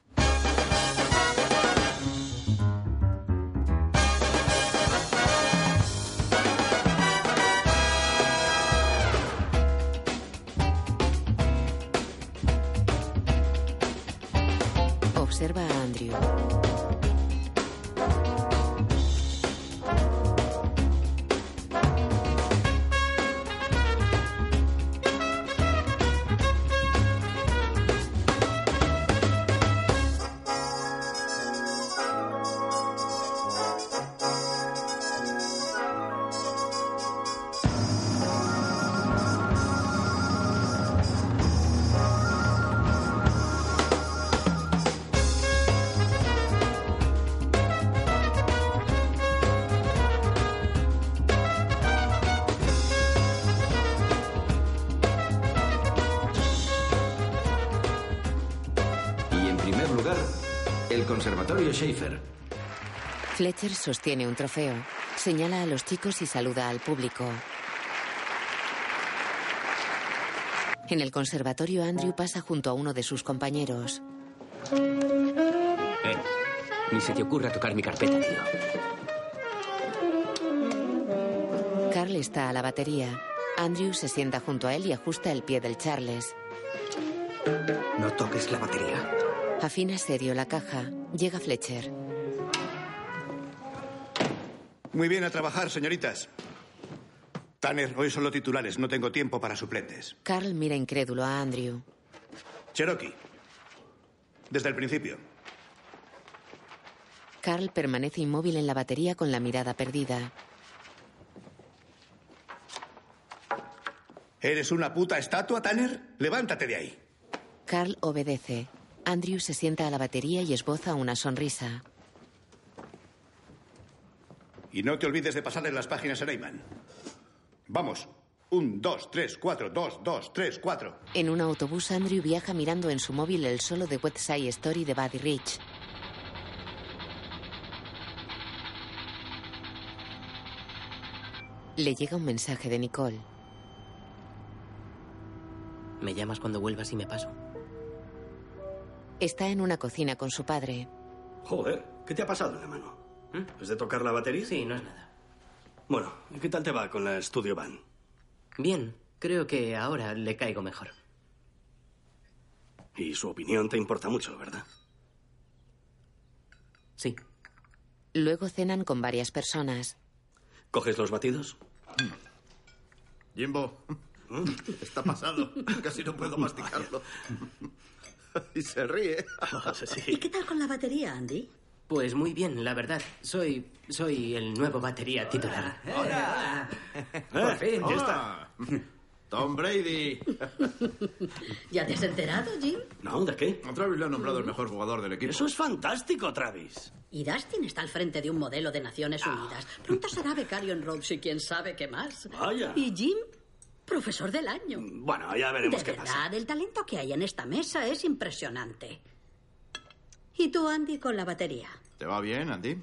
Schaefer. Fletcher sostiene un trofeo. Señala a los chicos y saluda al público. En el conservatorio, Andrew pasa junto a uno de sus compañeros. Eh, ni se te ocurra tocar mi carpeta, tío. Carl está a la batería. Andrew se sienta junto a él y ajusta el pie del Charles. No toques la batería. Afina serio la caja. Llega Fletcher. Muy bien a trabajar, señoritas. Tanner, hoy solo titulares, no tengo tiempo para suplentes. Carl mira incrédulo a Andrew. Cherokee. Desde el principio. Carl permanece inmóvil en la batería con la mirada perdida. ¿Eres una puta estatua, Tanner? Levántate de ahí. Carl obedece. Andrew se sienta a la batería y esboza una sonrisa. Y no te olvides de pasarle las páginas a Neyman. Vamos. Un, dos, tres, cuatro, dos, dos, tres, cuatro. En un autobús, Andrew viaja mirando en su móvil el solo de West Side Story de Buddy Rich. Le llega un mensaje de Nicole. ¿Me llamas cuando vuelvas y me paso? Está en una cocina con su padre. Joder, ¿qué te ha pasado en la mano? ¿Es de tocar la batería? Sí, no es nada. Bueno, ¿y qué tal te va con la Studio Band? Bien, creo que ahora le caigo mejor. Y su opinión te importa mucho, ¿verdad? Sí. Luego cenan con varias personas. ¿Coges los batidos? Jimbo, está pasado. Casi no puedo masticarlo. y se ríe. ¿Y qué tal con la batería, Andy? Pues muy bien, la verdad. Soy. soy el nuevo batería titular. ¡Hola! Por fin, ya está. Tom Brady. ¿Ya te has enterado, Jim? No, ¿de qué? A Travis le ha nombrado el mejor jugador del equipo. Eso es fantástico, Travis. Y Dustin está al frente de un modelo de Naciones Unidas. Pronto será becario en Rhodes y quién sabe qué más. Vaya. Y Jim, profesor del año. Bueno, ya veremos de qué verdad, pasa. el talento que hay en esta mesa es impresionante. ¿Y tú, Andy, con la batería? ¿Te va bien, Andy?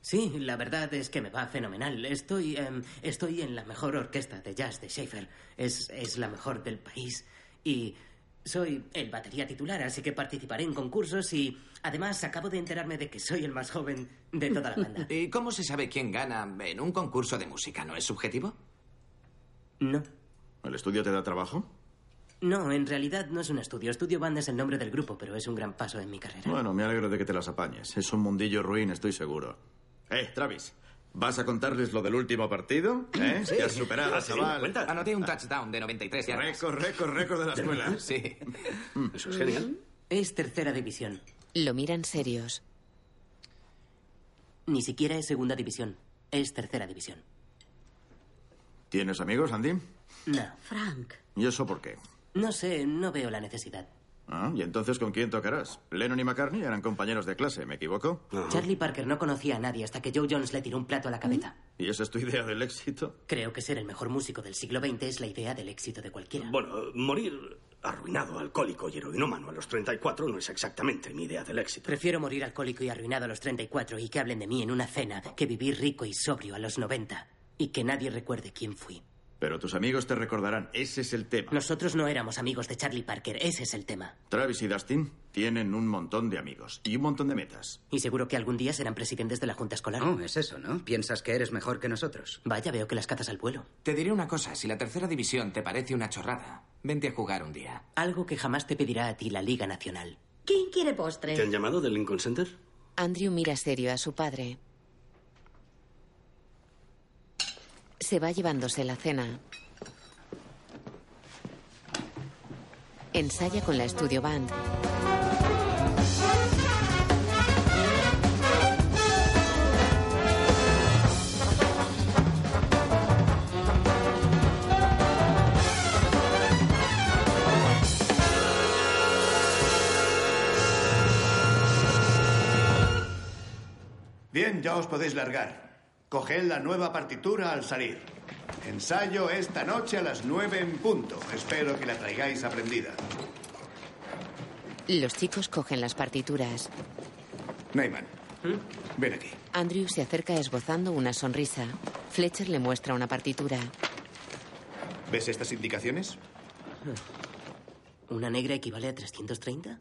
Sí, la verdad es que me va fenomenal. Estoy, em, estoy en la mejor orquesta de jazz de Schaefer. Es, es la mejor del país. Y soy el batería titular, así que participaré en concursos y además acabo de enterarme de que soy el más joven de toda la banda. ¿Y cómo se sabe quién gana en un concurso de música? ¿No es subjetivo? No. ¿El estudio te da trabajo? No, en realidad no es un estudio. Estudio Band es el nombre del grupo, pero es un gran paso en mi carrera. Bueno, me alegro de que te las apañes. Es un mundillo ruin, estoy seguro. Eh, Travis, ¿vas a contarles lo del último partido? ¿Eh? Sí. Has superado, Ah, sí, chaval. Anoté un touchdown de 93 yardas. Récord, récord, récord de la escuela. Sí. Eso es genial. Es tercera división. Lo miran serios. Ni siquiera es segunda división. Es tercera división. ¿Tienes amigos, Andy? No. Frank. ¿Y eso por qué? No sé, no veo la necesidad. Ah, ¿Y entonces con quién tocarás? Lennon y McCartney eran compañeros de clase, ¿me equivoco? Charlie Parker no conocía a nadie hasta que Joe Jones le tiró un plato a la cabeza. ¿Y esa es tu idea del éxito? Creo que ser el mejor músico del siglo XX es la idea del éxito de cualquiera. Bueno, morir arruinado, alcohólico y heroinómano a los 34 no es exactamente mi idea del éxito. Prefiero morir alcohólico y arruinado a los 34 y que hablen de mí en una cena que vivir rico y sobrio a los 90 y que nadie recuerde quién fui. Pero tus amigos te recordarán. Ese es el tema. Nosotros no éramos amigos de Charlie Parker. Ese es el tema. Travis y Dustin tienen un montón de amigos y un montón de metas. Y seguro que algún día serán presidentes de la Junta Escolar. No, es eso, ¿no? Piensas que eres mejor que nosotros. Vaya, veo que las cazas al vuelo. Te diré una cosa. Si la tercera división te parece una chorrada, vente a jugar un día. Algo que jamás te pedirá a ti la Liga Nacional. ¿Quién quiere postre? ¿Te han llamado del Lincoln Center? Andrew mira serio a su padre. Se va llevándose la cena. Ensaya con la Studio Band. Bien, ya os podéis largar. Coged la nueva partitura al salir. Ensayo esta noche a las nueve en punto. Espero que la traigáis aprendida. Los chicos cogen las partituras. Neyman, ven aquí. Andrew se acerca esbozando una sonrisa. Fletcher le muestra una partitura. ¿Ves estas indicaciones? ¿Una negra equivale a 330?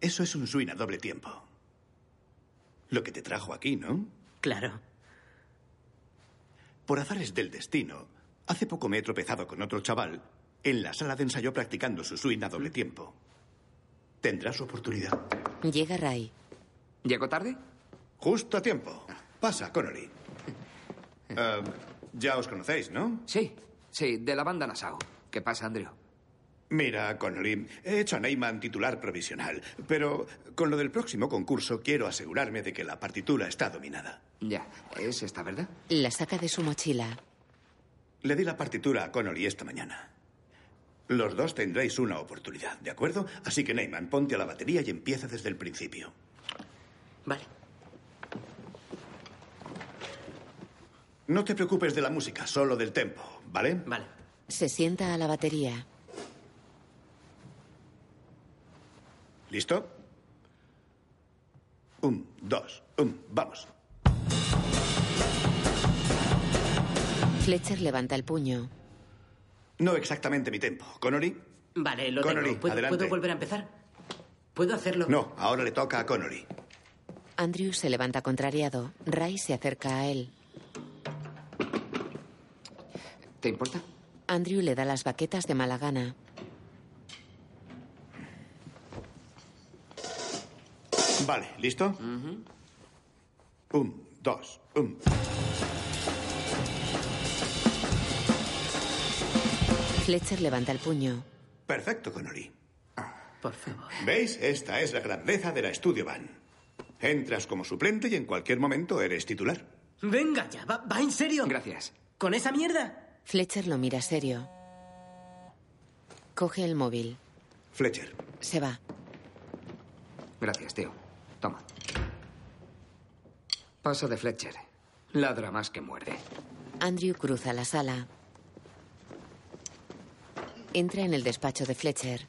Eso es un swing a doble tiempo. Lo que te trajo aquí, ¿no? Claro. Por azares del destino, hace poco me he tropezado con otro chaval en la sala de ensayo practicando su swing a doble tiempo. Tendrá su oportunidad. Llega Ray. ¿Llego tarde? Justo a tiempo. Pasa, Connolly. Eh, ya os conocéis, ¿no? Sí, sí, de la banda Nassau. ¿Qué pasa, Andrew? Mira, Connolly, he hecho a Neyman titular provisional, pero con lo del próximo concurso quiero asegurarme de que la partitura está dominada. Ya, es esta, ¿verdad? La saca de su mochila. Le di la partitura a Connolly esta mañana. Los dos tendréis una oportunidad, ¿de acuerdo? Así que Neyman, ponte a la batería y empieza desde el principio. Vale. No te preocupes de la música, solo del tempo, ¿vale? Vale. Se sienta a la batería. ¿Listo? Un, dos, un, vamos. Fletcher levanta el puño. No exactamente mi tempo. ¿Connolly? Vale, lo Connolly, tengo. ¿Puedo, adelante. ¿Puedo volver a empezar? ¿Puedo hacerlo? No, ahora le toca a Connolly. Andrew se levanta contrariado. Ray se acerca a él. ¿Te importa? Andrew le da las baquetas de mala gana. Vale, ¿listo? Un, dos, un. Fletcher levanta el puño. Perfecto, Connolly. Por favor. ¿Veis? Esta es la grandeza de la Studio Band. Entras como suplente y en cualquier momento eres titular. Venga ya, ¿va, va en serio? Gracias. ¿Con esa mierda? Fletcher lo mira serio. Coge el móvil. Fletcher. Se va. Gracias, tío. Toma. Pasa de Fletcher. Ladra más que muerde. Andrew cruza la sala. Entra en el despacho de Fletcher.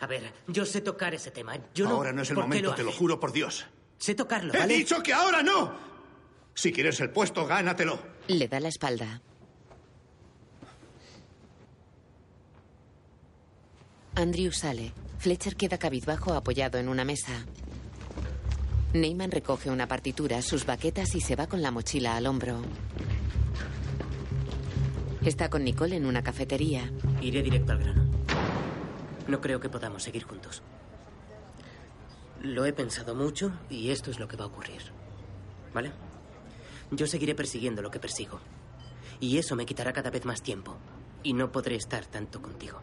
A ver, yo sé tocar ese tema. Yo no, ahora no es el ¿por qué momento, lo te lo juro por Dios. Sé tocarlo, ¡He ¿vale? dicho que ahora no! Si quieres el puesto, gánatelo. Le da la espalda. Andrew sale. Fletcher queda cabizbajo apoyado en una mesa. Neyman recoge una partitura, sus baquetas y se va con la mochila al hombro. Está con Nicole en una cafetería. Iré directo al grano. No creo que podamos seguir juntos. Lo he pensado mucho y esto es lo que va a ocurrir. ¿Vale? Yo seguiré persiguiendo lo que persigo. Y eso me quitará cada vez más tiempo. Y no podré estar tanto contigo.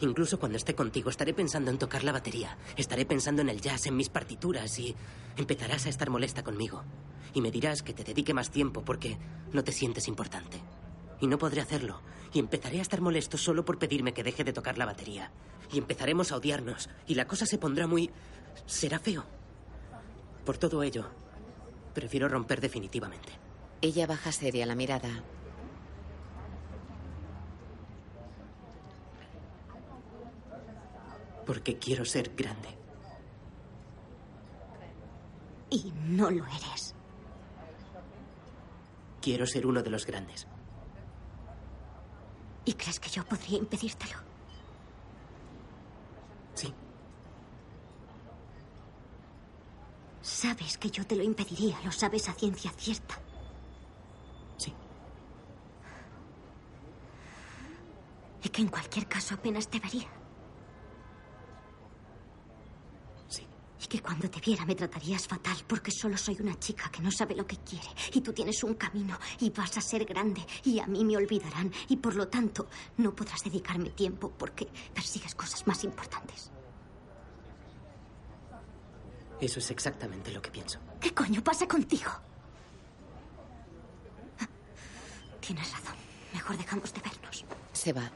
Incluso cuando esté contigo estaré pensando en tocar la batería. Estaré pensando en el jazz, en mis partituras y empezarás a estar molesta conmigo. Y me dirás que te dedique más tiempo porque no te sientes importante. Y no podré hacerlo. Y empezaré a estar molesto solo por pedirme que deje de tocar la batería. Y empezaremos a odiarnos. Y la cosa se pondrá muy... será feo. Por todo ello, prefiero romper definitivamente. Ella baja seria la mirada. Porque quiero ser grande. Y no lo eres. Quiero ser uno de los grandes. ¿Y crees que yo podría impedírtelo? Sí. Sabes que yo te lo impediría, lo sabes a ciencia cierta. Sí. Y que en cualquier caso apenas te vería. Y que cuando te viera me tratarías fatal porque solo soy una chica que no sabe lo que quiere. Y tú tienes un camino y vas a ser grande y a mí me olvidarán y por lo tanto no podrás dedicarme tiempo porque persigues cosas más importantes. Eso es exactamente lo que pienso. ¿Qué coño pasa contigo? Tienes razón. Mejor dejamos de vernos. Se va.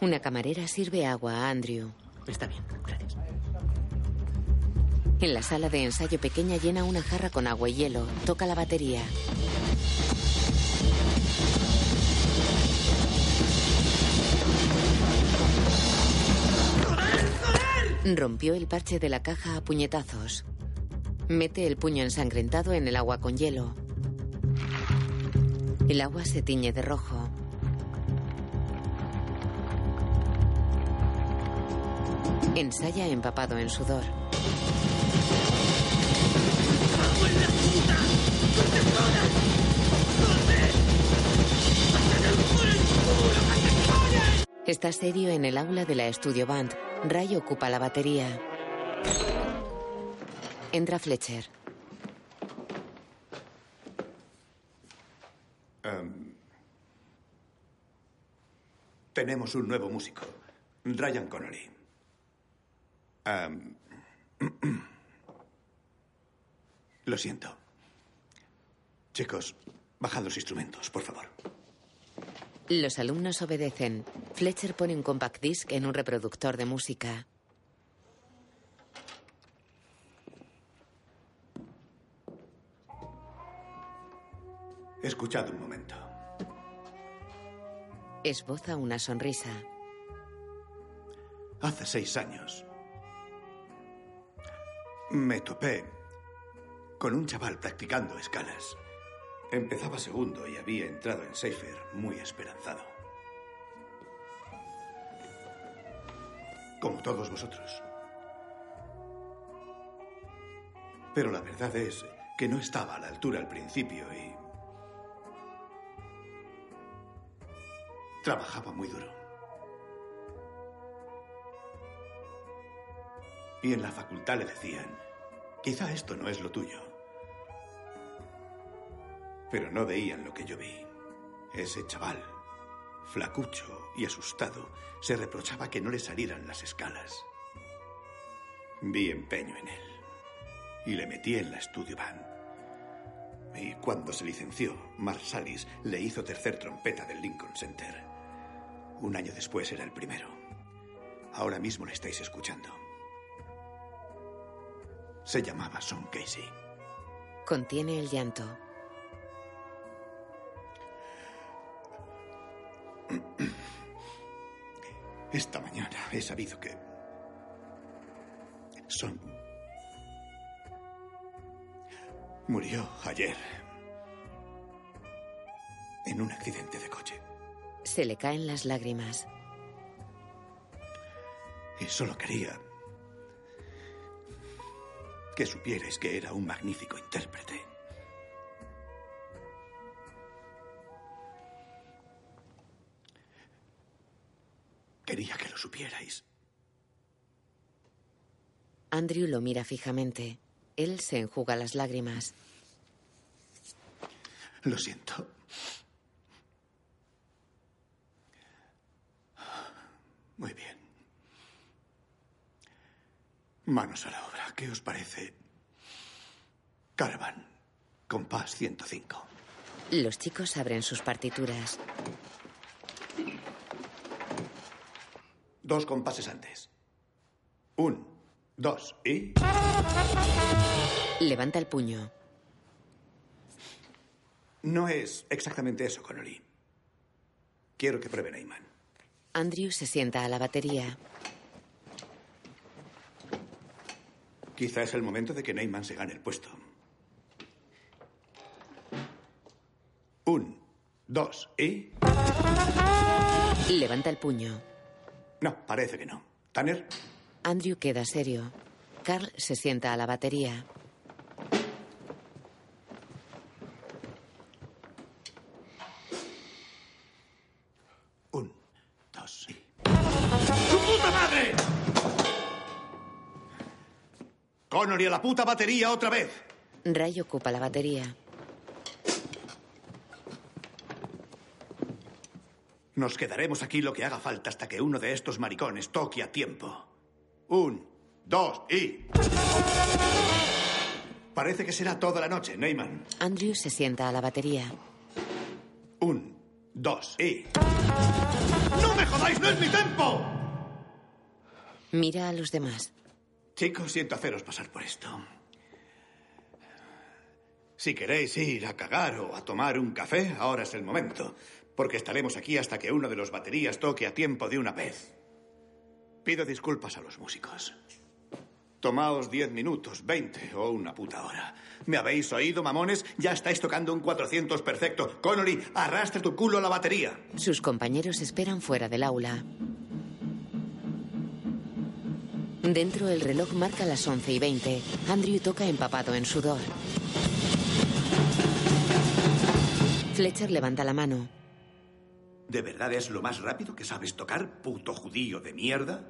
Una camarera sirve agua a Andrew. Está bien, gracias. En la sala de ensayo pequeña llena una jarra con agua y hielo. Toca la batería. Rompió el parche de la caja a puñetazos. Mete el puño ensangrentado en el agua con hielo. El agua se tiñe de rojo. Ensaya empapado en sudor. Está serio en el aula de la Studio Band. Ray ocupa la batería. Entra Fletcher. Em, tenemos un nuevo músico, Ryan Connolly. Lo siento. Chicos, bajad los instrumentos, por favor. Los alumnos obedecen. Fletcher pone un compact disc en un reproductor de música. Escuchad un momento. Esboza una sonrisa. Hace seis años me topé con un chaval practicando escalas. Empezaba segundo y había entrado en Seifer muy esperanzado. Como todos vosotros. Pero la verdad es que no estaba a la altura al principio y... Trabajaba muy duro. Y en la facultad le decían, quizá esto no es lo tuyo. Pero no veían lo que yo vi. Ese chaval, flacucho y asustado, se reprochaba que no le salieran las escalas. Vi empeño en él y le metí en la estudio band. Y cuando se licenció, Marsalis le hizo tercer trompeta del Lincoln Center. Un año después era el primero. Ahora mismo le estáis escuchando. Se llamaba Son Casey. Contiene el llanto. Esta mañana he sabido que Son murió ayer en un accidente de coche. Se le caen las lágrimas. Y solo quería que supierais que era un magnífico intérprete. Quería que lo supierais. Andrew lo mira fijamente. Él se enjuga las lágrimas. Lo siento. Muy bien. Manos a la obra. ¿Qué os parece? Caravan. Compás 105. Los chicos abren sus partituras. Dos compases antes. Un, dos y... Levanta el puño. No es exactamente eso, Connolly. Quiero que pruebe Neyman. Andrew se sienta a la batería. Quizá es el momento de que Neyman se gane el puesto. Un, dos y... Levanta el puño. No, parece que no. Tanner, Andrew queda serio. Carl se sienta a la batería. La puta batería otra vez. Ray ocupa la batería. Nos quedaremos aquí lo que haga falta hasta que uno de estos maricones toque a tiempo. Un, dos y... Parece que será toda la noche, Neyman. Andrew se sienta a la batería. Un, dos y... ¡No me jodáis! ¡No es mi tempo! Mira a los demás. Chicos, siento haceros pasar por esto. Si queréis ir a cagar o a tomar un café, ahora es el momento, porque estaremos aquí hasta que uno de los baterías toque a tiempo de una vez. Pido disculpas a los músicos. Tomaos diez minutos, veinte o una puta hora. ¿Me habéis oído, mamones? Ya estáis tocando un 400 perfecto. Connolly, arrastra tu culo a la batería. Sus compañeros esperan fuera del aula. Dentro el reloj marca las 11 y 20. Andrew toca empapado en sudor. Fletcher levanta la mano. ¿De verdad es lo más rápido que sabes tocar, puto judío de mierda?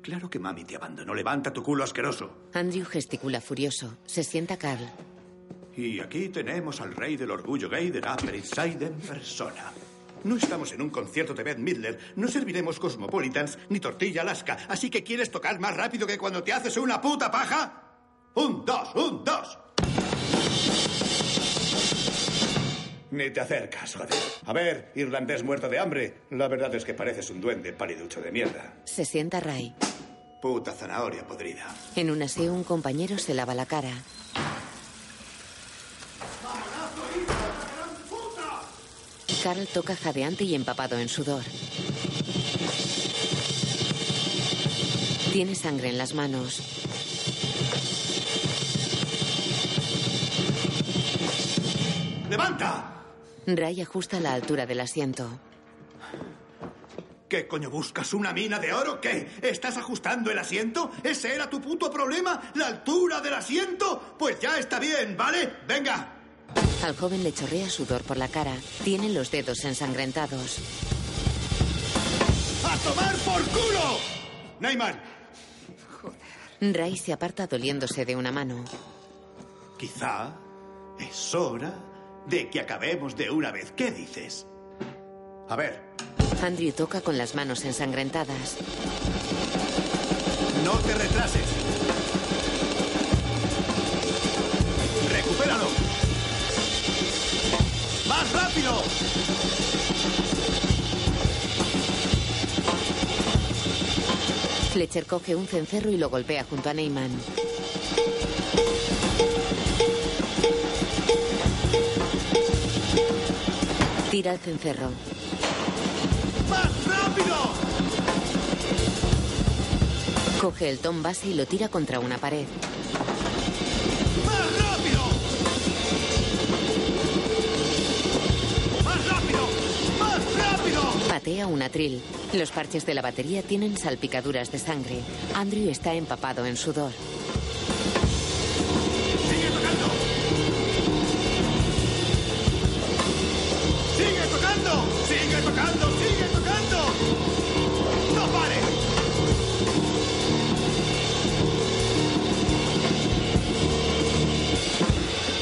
Claro que mami te abandonó. Levanta tu culo asqueroso. Andrew gesticula furioso. Se sienta Carl. Y aquí tenemos al rey del orgullo gay de Upper East Side en persona. No estamos en un concierto de Beth Midler, no serviremos Cosmopolitans ni tortilla Alaska, así que ¿quieres tocar más rápido que cuando te haces una puta paja? Un, dos, un, dos. Ni te acercas, joder. A ver, irlandés muerto de hambre. La verdad es que pareces un duende paliducho de mierda. Se sienta Ray. Puta zanahoria podrida. En un aseo un compañero se lava la cara. Carl toca jadeante y empapado en sudor. Tiene sangre en las manos. ¡Levanta! Ray ajusta la altura del asiento. ¿Qué coño buscas? ¿Una mina de oro? ¿Qué? ¿Estás ajustando el asiento? ¿Ese era tu puto problema? ¿La altura del asiento? Pues ya está bien, ¿vale? Venga. Al joven le chorrea sudor por la cara. Tiene los dedos ensangrentados. ¡A tomar por culo! Neymar, Ray se aparta doliéndose de una mano. quizá es hora de que acabemos de una vez. ¿Qué dices? A ver, Andrew toca con las manos ensangrentadas. no te retrases. ¡Más rápido! Fletcher coge un cencerro y lo golpea junto a Neyman. Tira el cencerro. ¡Más rápido! Coge el tom base y lo tira contra una pared. Patea un atril. Los parches de la batería tienen salpicaduras de sangre. Andrew está empapado en sudor. ¡Sigue tocando! ¡Sigue tocando! ¡Sigue tocando! ¡Sigue tocando! ¡No pares!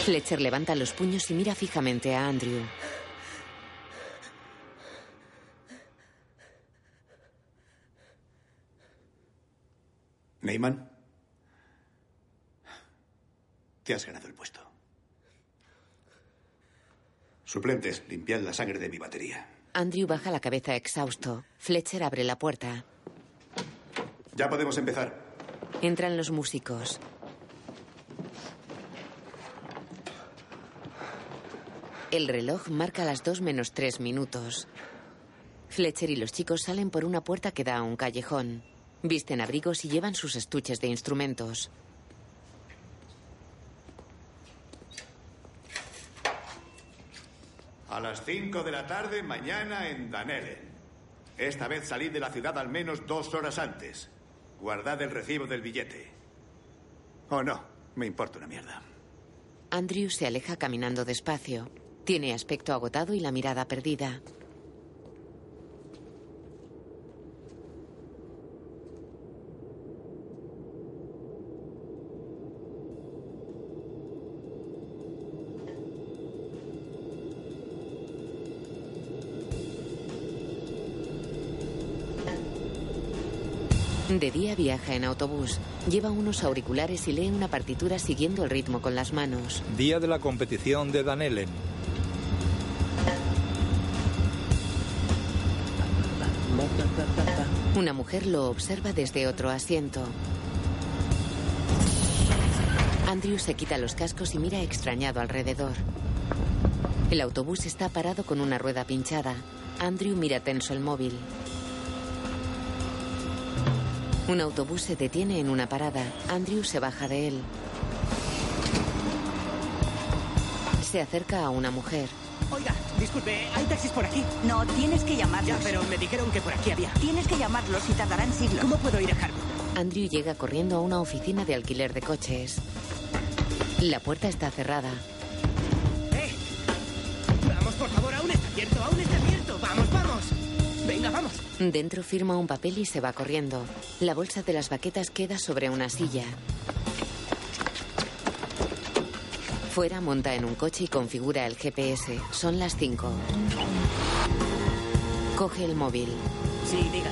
Fletcher levanta los puños y mira fijamente a Andrew. Te has ganado el puesto. Suplentes, limpiad la sangre de mi batería. Andrew baja la cabeza exhausto. Fletcher abre la puerta. Ya podemos empezar. Entran los músicos. El reloj marca las dos menos tres minutos. Fletcher y los chicos salen por una puerta que da a un callejón. Visten abrigos y llevan sus estuches de instrumentos. A las 5 de la tarde mañana en Danellen. Esta vez salid de la ciudad al menos dos horas antes. Guardad el recibo del billete. O no, me importa una mierda. Andrew se aleja caminando despacio. Tiene aspecto agotado y la mirada perdida. De día viaja en autobús. Lleva unos auriculares y lee una partitura siguiendo el ritmo con las manos. Día de la competición de Dan Ellen. Una mujer lo observa desde otro asiento. Andrew se quita los cascos y mira extrañado alrededor. El autobús está parado con una rueda pinchada. Andrew mira tenso el móvil. Un autobús se detiene en una parada. Andrew se baja de él. Se acerca a una mujer. Oiga, disculpe, ¿hay taxis por aquí? No, tienes que llamarlos. Ya, pero me dijeron que por aquí había. Tienes que llamarlos y tardarán siglos. ¿Cómo puedo ir a Harvard? Andrew llega corriendo a una oficina de alquiler de coches. La puerta está cerrada. ¡Eh! Vamos, por favor, aún está Dentro firma un papel y se va corriendo. La bolsa de las baquetas queda sobre una silla. Fuera monta en un coche y configura el GPS. Son las 5. Coge el móvil. Sí, diga.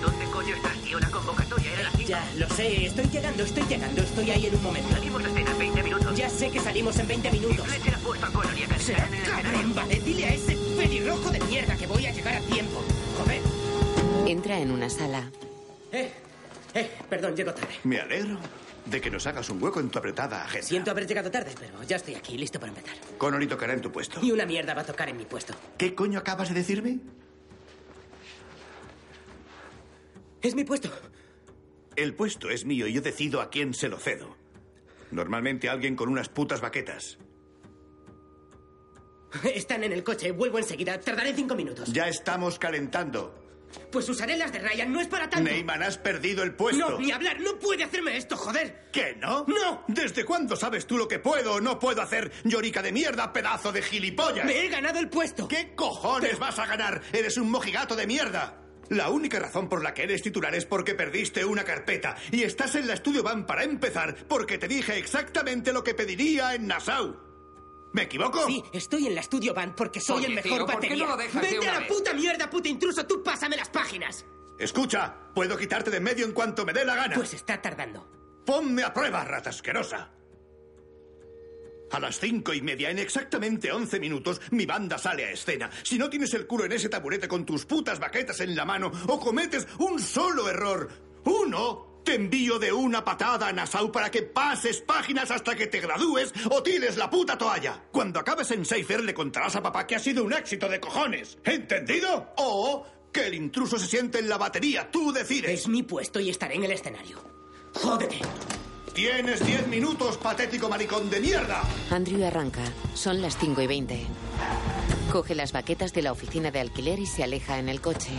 ¿dónde coño estás, tío? La convocatoria era la 5. Ya, lo sé. Estoy llegando, estoy llegando. Estoy ahí en un momento. Salimos de escena en 20 minutos. Ya sé que salimos en 20 minutos. Fletcher ha puesto a Connor y a Será Castellán en el cabrón, escenario. vale. Dile a ese pelirrojo de mierda que voy a llegar a tiempo. Joder. Entra en una sala. Eh, eh, perdón, llego tarde. Me alegro de que nos hagas un hueco en tu apretada agenda. Siento haber llegado tarde, pero ya estoy aquí, listo para empezar. Connolly tocará en tu puesto. Y una mierda va a tocar en mi puesto. ¿Qué coño acabas de decirme? Es mi puesto. El puesto es mío y yo decido a quién se lo cedo. Normalmente a alguien con unas putas baquetas. Están en el coche, vuelvo enseguida. Tardaré cinco minutos. Ya estamos calentando. Pues usaré las de Ryan, no es para tanto. Neyman, has perdido el puesto. No, ni hablar, no puede hacerme esto, joder. ¿Qué, no? ¡No! ¿Desde cuándo sabes tú lo que puedo o no puedo hacer, llorica de mierda, pedazo de gilipollas? Me he ganado el puesto. ¿Qué cojones vas a ganar? Eres un mojigato de mierda. La única razón por la que eres titular es porque perdiste una carpeta y estás en la estudio van para empezar porque te dije exactamente lo que pediría en Nassau. ¿Me equivoco? Sí, estoy en la estudio band porque soy Oye, el mejor tío, ¿por qué batería. no lo dejas de Vete una a la vez? puta mierda, puta intruso, tú pásame las páginas. Escucha, puedo quitarte de en medio en cuanto me dé la gana. Pues está tardando. Ponme a prueba, rata asquerosa. A las cinco y media, en exactamente once minutos, mi banda sale a escena. Si no tienes el culo en ese taburete con tus putas baquetas en la mano o cometes un solo error, uno, te envío de una patada a Nassau para que pases páginas hasta que te gradúes o tires la puta toalla. Cuando acabes en Seifer le contarás a papá que ha sido un éxito de cojones. ¿Entendido? O que el intruso se siente en la batería. Tú decides. Es mi puesto y estaré en el escenario. Jódete. Tienes diez minutos, patético maricón de mierda. Andrew arranca. Son las 5 y 20. Coge las baquetas de la oficina de alquiler y se aleja en el coche.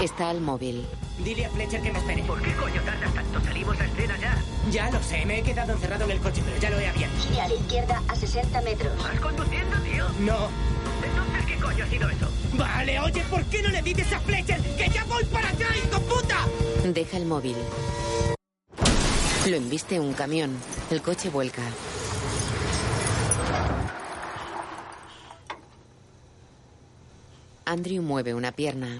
Está al móvil. Dile a Fletcher que me espere. ¿Por qué coño tardas tanto? Salimos a escena ya. Ya lo sé, me he quedado encerrado en el coche, pero ya lo he abierto. Gire a la izquierda a 60 metros. ¿Vas conduciendo, tío? No. Entonces, ¿qué coño ha sido eso? Vale, oye, ¿por qué no le dices a Fletcher que ya voy para allá, hijo puta? Deja el móvil. Lo embiste un camión. El coche vuelca. Andrew mueve una pierna.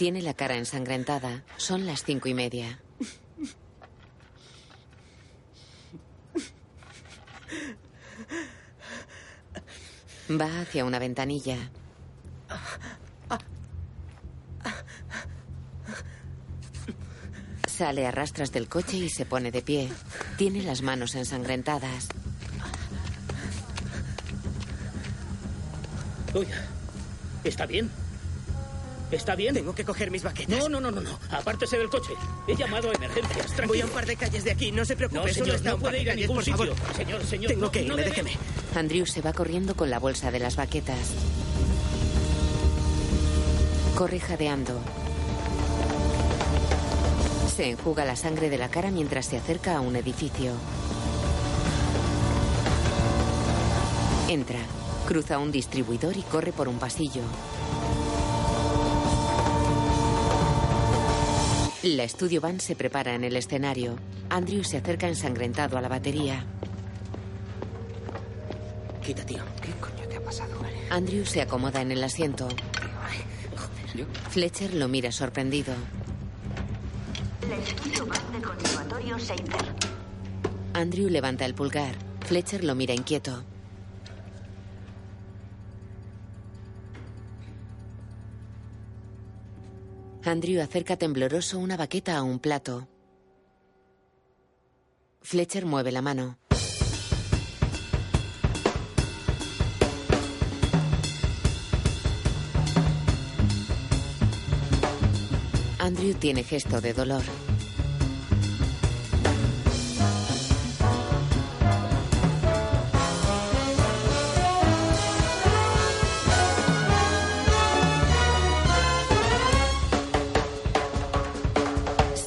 Tiene la cara ensangrentada. Son las cinco y media. Va hacia una ventanilla. Sale a rastras del coche y se pone de pie. Tiene las manos ensangrentadas. Uy, ¿está bien? ¿Está bien? Tengo que coger mis baquetas. No, no, no, no, no. Apártese del coche. He llamado a emergencias. Tranquilo. Voy a un par de calles de aquí, no se preocupe. No, señor, solo está no un par puede de ir a ningún sitio. favor. Señor, señor, Tengo no- que no irme, debe. déjeme. Andrew se va corriendo con la bolsa de las baquetas. Corre jadeando. Se enjuga la sangre de la cara mientras se acerca a un edificio. Entra, cruza un distribuidor y corre por un pasillo. La estudio van se prepara en el escenario. Andrew se acerca ensangrentado a la batería. Quita, tío. ¿Qué coño te ha pasado? Andrew se acomoda en el asiento. Fletcher lo mira sorprendido. La estudio van de Conservatorio. Andrew levanta el pulgar. Fletcher lo mira inquieto. Andrew acerca tembloroso una baqueta a un plato. Fletcher mueve la mano. Andrew tiene gesto de dolor.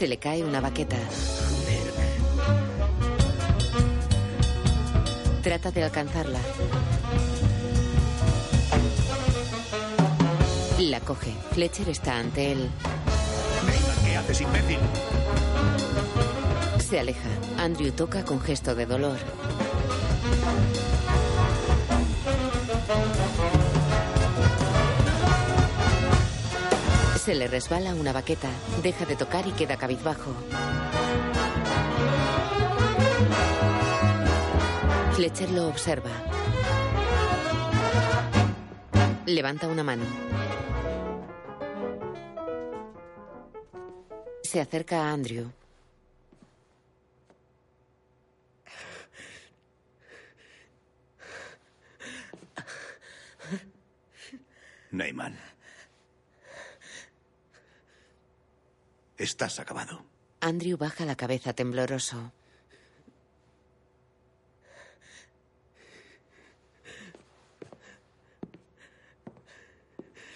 Se le cae una baqueta. Trata de alcanzarla. La coge. Fletcher está ante él. ¿Qué haces, imbécil? Se aleja. Andrew toca con gesto de dolor. Se le resbala una baqueta. Deja de tocar y queda cabizbajo. Fletcher lo observa. Levanta una mano. Se acerca a Andrew. Neyman. Estás acabado. Andrew baja la cabeza tembloroso.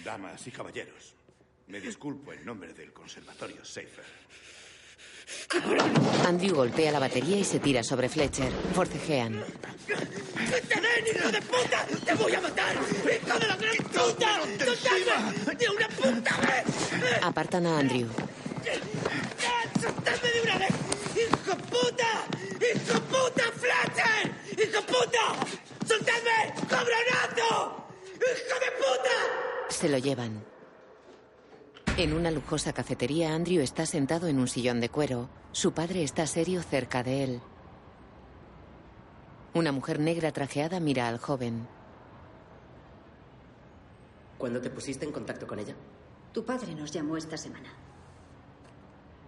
Damas y caballeros, me disculpo en nombre del Conservatorio Seifer. Andrew golpea la batería y se tira sobre Fletcher. Forcejean. ¡Que te den, hijo de puta! ¡Te voy a matar! ¡Hijo de la gran puta! ¡De una puta vez! Apartan a Andrew. ¡Soltadme de una vez! ¡Hijo puta! ¡Hijo puta, Fletcher! ¡Hijo puta! ¡Soltadme! ¡Cabronazo! ¡Hijo de puta! Se lo llevan. En una lujosa cafetería, Andrew está sentado en un sillón de cuero. Su padre está serio cerca de él. Una mujer negra trajeada mira al joven. ¿Cuándo te pusiste en contacto con ella? Tu padre nos llamó esta semana.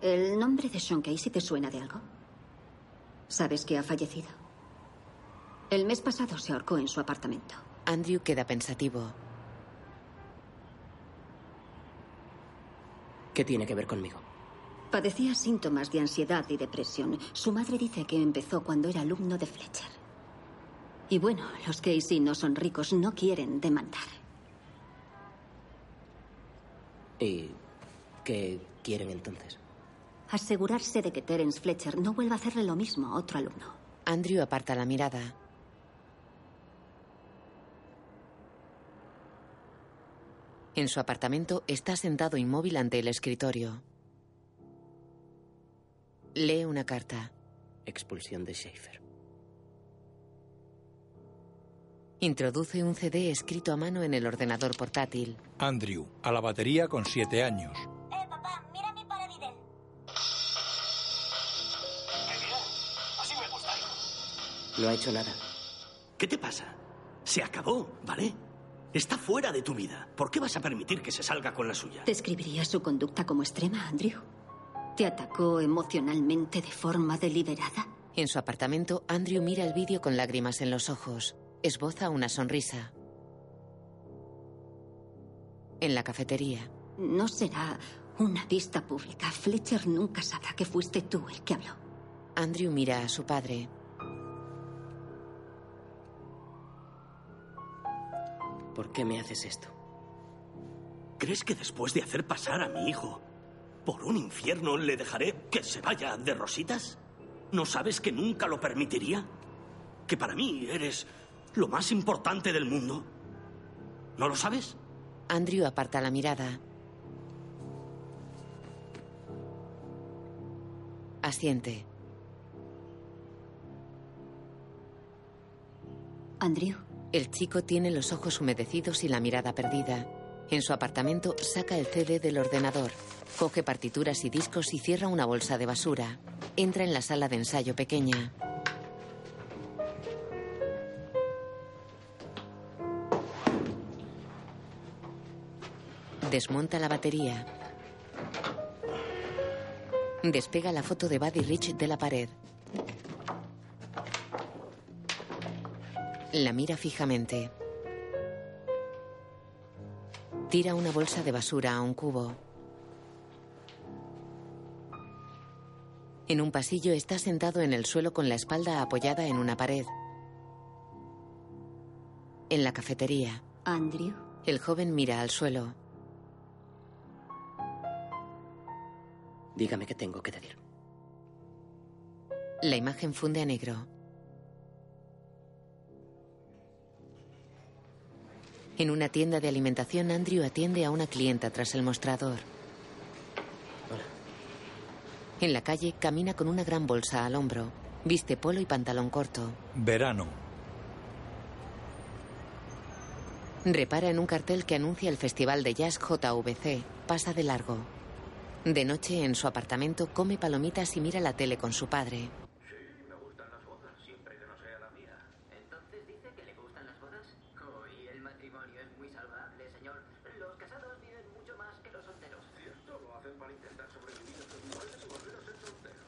¿El nombre de Sean Casey te suena de algo? ¿Sabes que ha fallecido? El mes pasado se ahorcó en su apartamento. Andrew queda pensativo. ¿Qué tiene que ver conmigo? Padecía síntomas de ansiedad y depresión. Su madre dice que empezó cuando era alumno de Fletcher. Y bueno, los Casey no son ricos, no quieren demandar. ¿Y qué quieren entonces? Asegurarse de que Terence Fletcher no vuelva a hacerle lo mismo a otro alumno. Andrew aparta la mirada. En su apartamento está sentado inmóvil ante el escritorio. Lee una carta. Expulsión de Schaefer. Introduce un CD escrito a mano en el ordenador portátil. Andrew, a la batería con siete años. No ha hecho nada. ¿Qué te pasa? Se acabó, ¿vale? Está fuera de tu vida. ¿Por qué vas a permitir que se salga con la suya? ¿Describiría su conducta como extrema, Andrew? ¿Te atacó emocionalmente de forma deliberada? En su apartamento, Andrew mira el vídeo con lágrimas en los ojos. Esboza una sonrisa. En la cafetería. No será una vista pública. Fletcher nunca sabrá que fuiste tú el que habló. Andrew mira a su padre. ¿Por qué me haces esto? ¿Crees que después de hacer pasar a mi hijo por un infierno le dejaré que se vaya de rositas? ¿No sabes que nunca lo permitiría? ¿Que para mí eres lo más importante del mundo? ¿No lo sabes? Andrew aparta la mirada. Asiente. Andrew. El chico tiene los ojos humedecidos y la mirada perdida. En su apartamento saca el CD del ordenador, coge partituras y discos y cierra una bolsa de basura. Entra en la sala de ensayo pequeña. Desmonta la batería. Despega la foto de Buddy Rich de la pared. La mira fijamente. Tira una bolsa de basura a un cubo. En un pasillo está sentado en el suelo con la espalda apoyada en una pared. En la cafetería. Andrew. El joven mira al suelo. Dígame qué tengo que decir. La imagen funde a negro. En una tienda de alimentación, Andrew atiende a una clienta tras el mostrador. En la calle, camina con una gran bolsa al hombro. Viste polo y pantalón corto. Verano. Repara en un cartel que anuncia el Festival de Jazz JVC. Pasa de largo. De noche, en su apartamento, come palomitas y mira la tele con su padre. Me gustan las bodas, siempre que no sea la mía. Entonces dice que le gustan las bodas. Oh, y el matrimonio es muy saludable, señor. Los casados viven mucho más que los solteros. Cierto, lo hacen para intentar sobrevivir a sus mujeres y volver a ser solteros.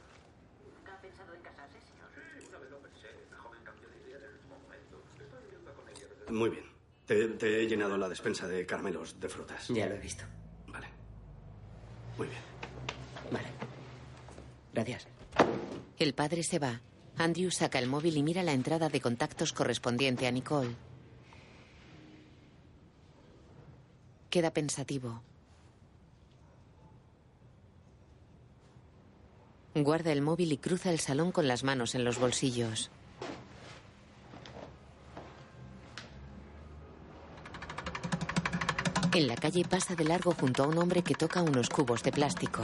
¿Nunca ha pensado en casarse, señor? Sí, una vez lo pensé. La joven cambió de idea en el momento. Estoy viviendo con ella desde... Muy bien. Te, te he llenado la despensa de caramelos de frutas. Ya lo he visto. Vale. Muy bien. Vale. Gracias. El padre se va. Andrew saca el móvil y mira la entrada de contactos correspondiente a Nicole. Queda pensativo. Guarda el móvil y cruza el salón con las manos en los bolsillos. En la calle pasa de largo junto a un hombre que toca unos cubos de plástico.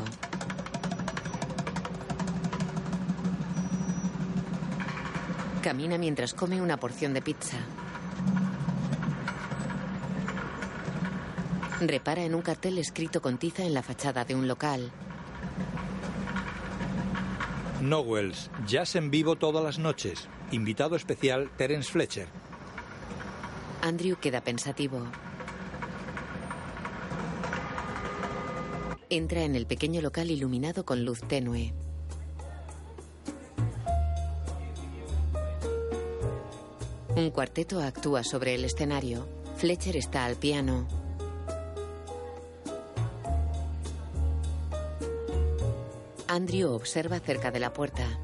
Camina mientras come una porción de pizza. Repara en un cartel escrito con tiza en la fachada de un local. Nowells, jazz en vivo todas las noches. Invitado especial Terence Fletcher. Andrew queda pensativo. Entra en el pequeño local iluminado con luz tenue. Un cuarteto actúa sobre el escenario. Fletcher está al piano. Andrew observa cerca de la puerta.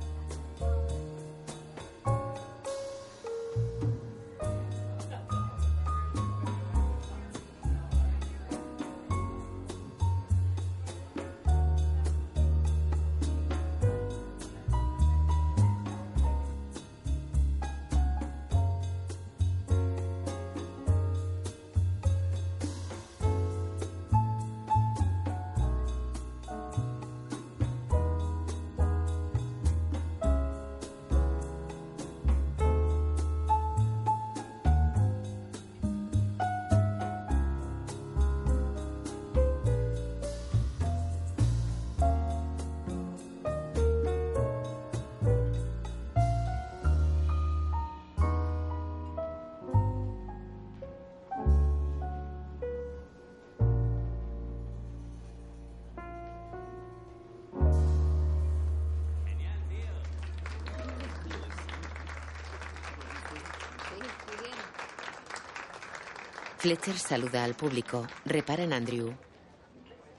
Fletcher saluda al público. Repara en Andrew.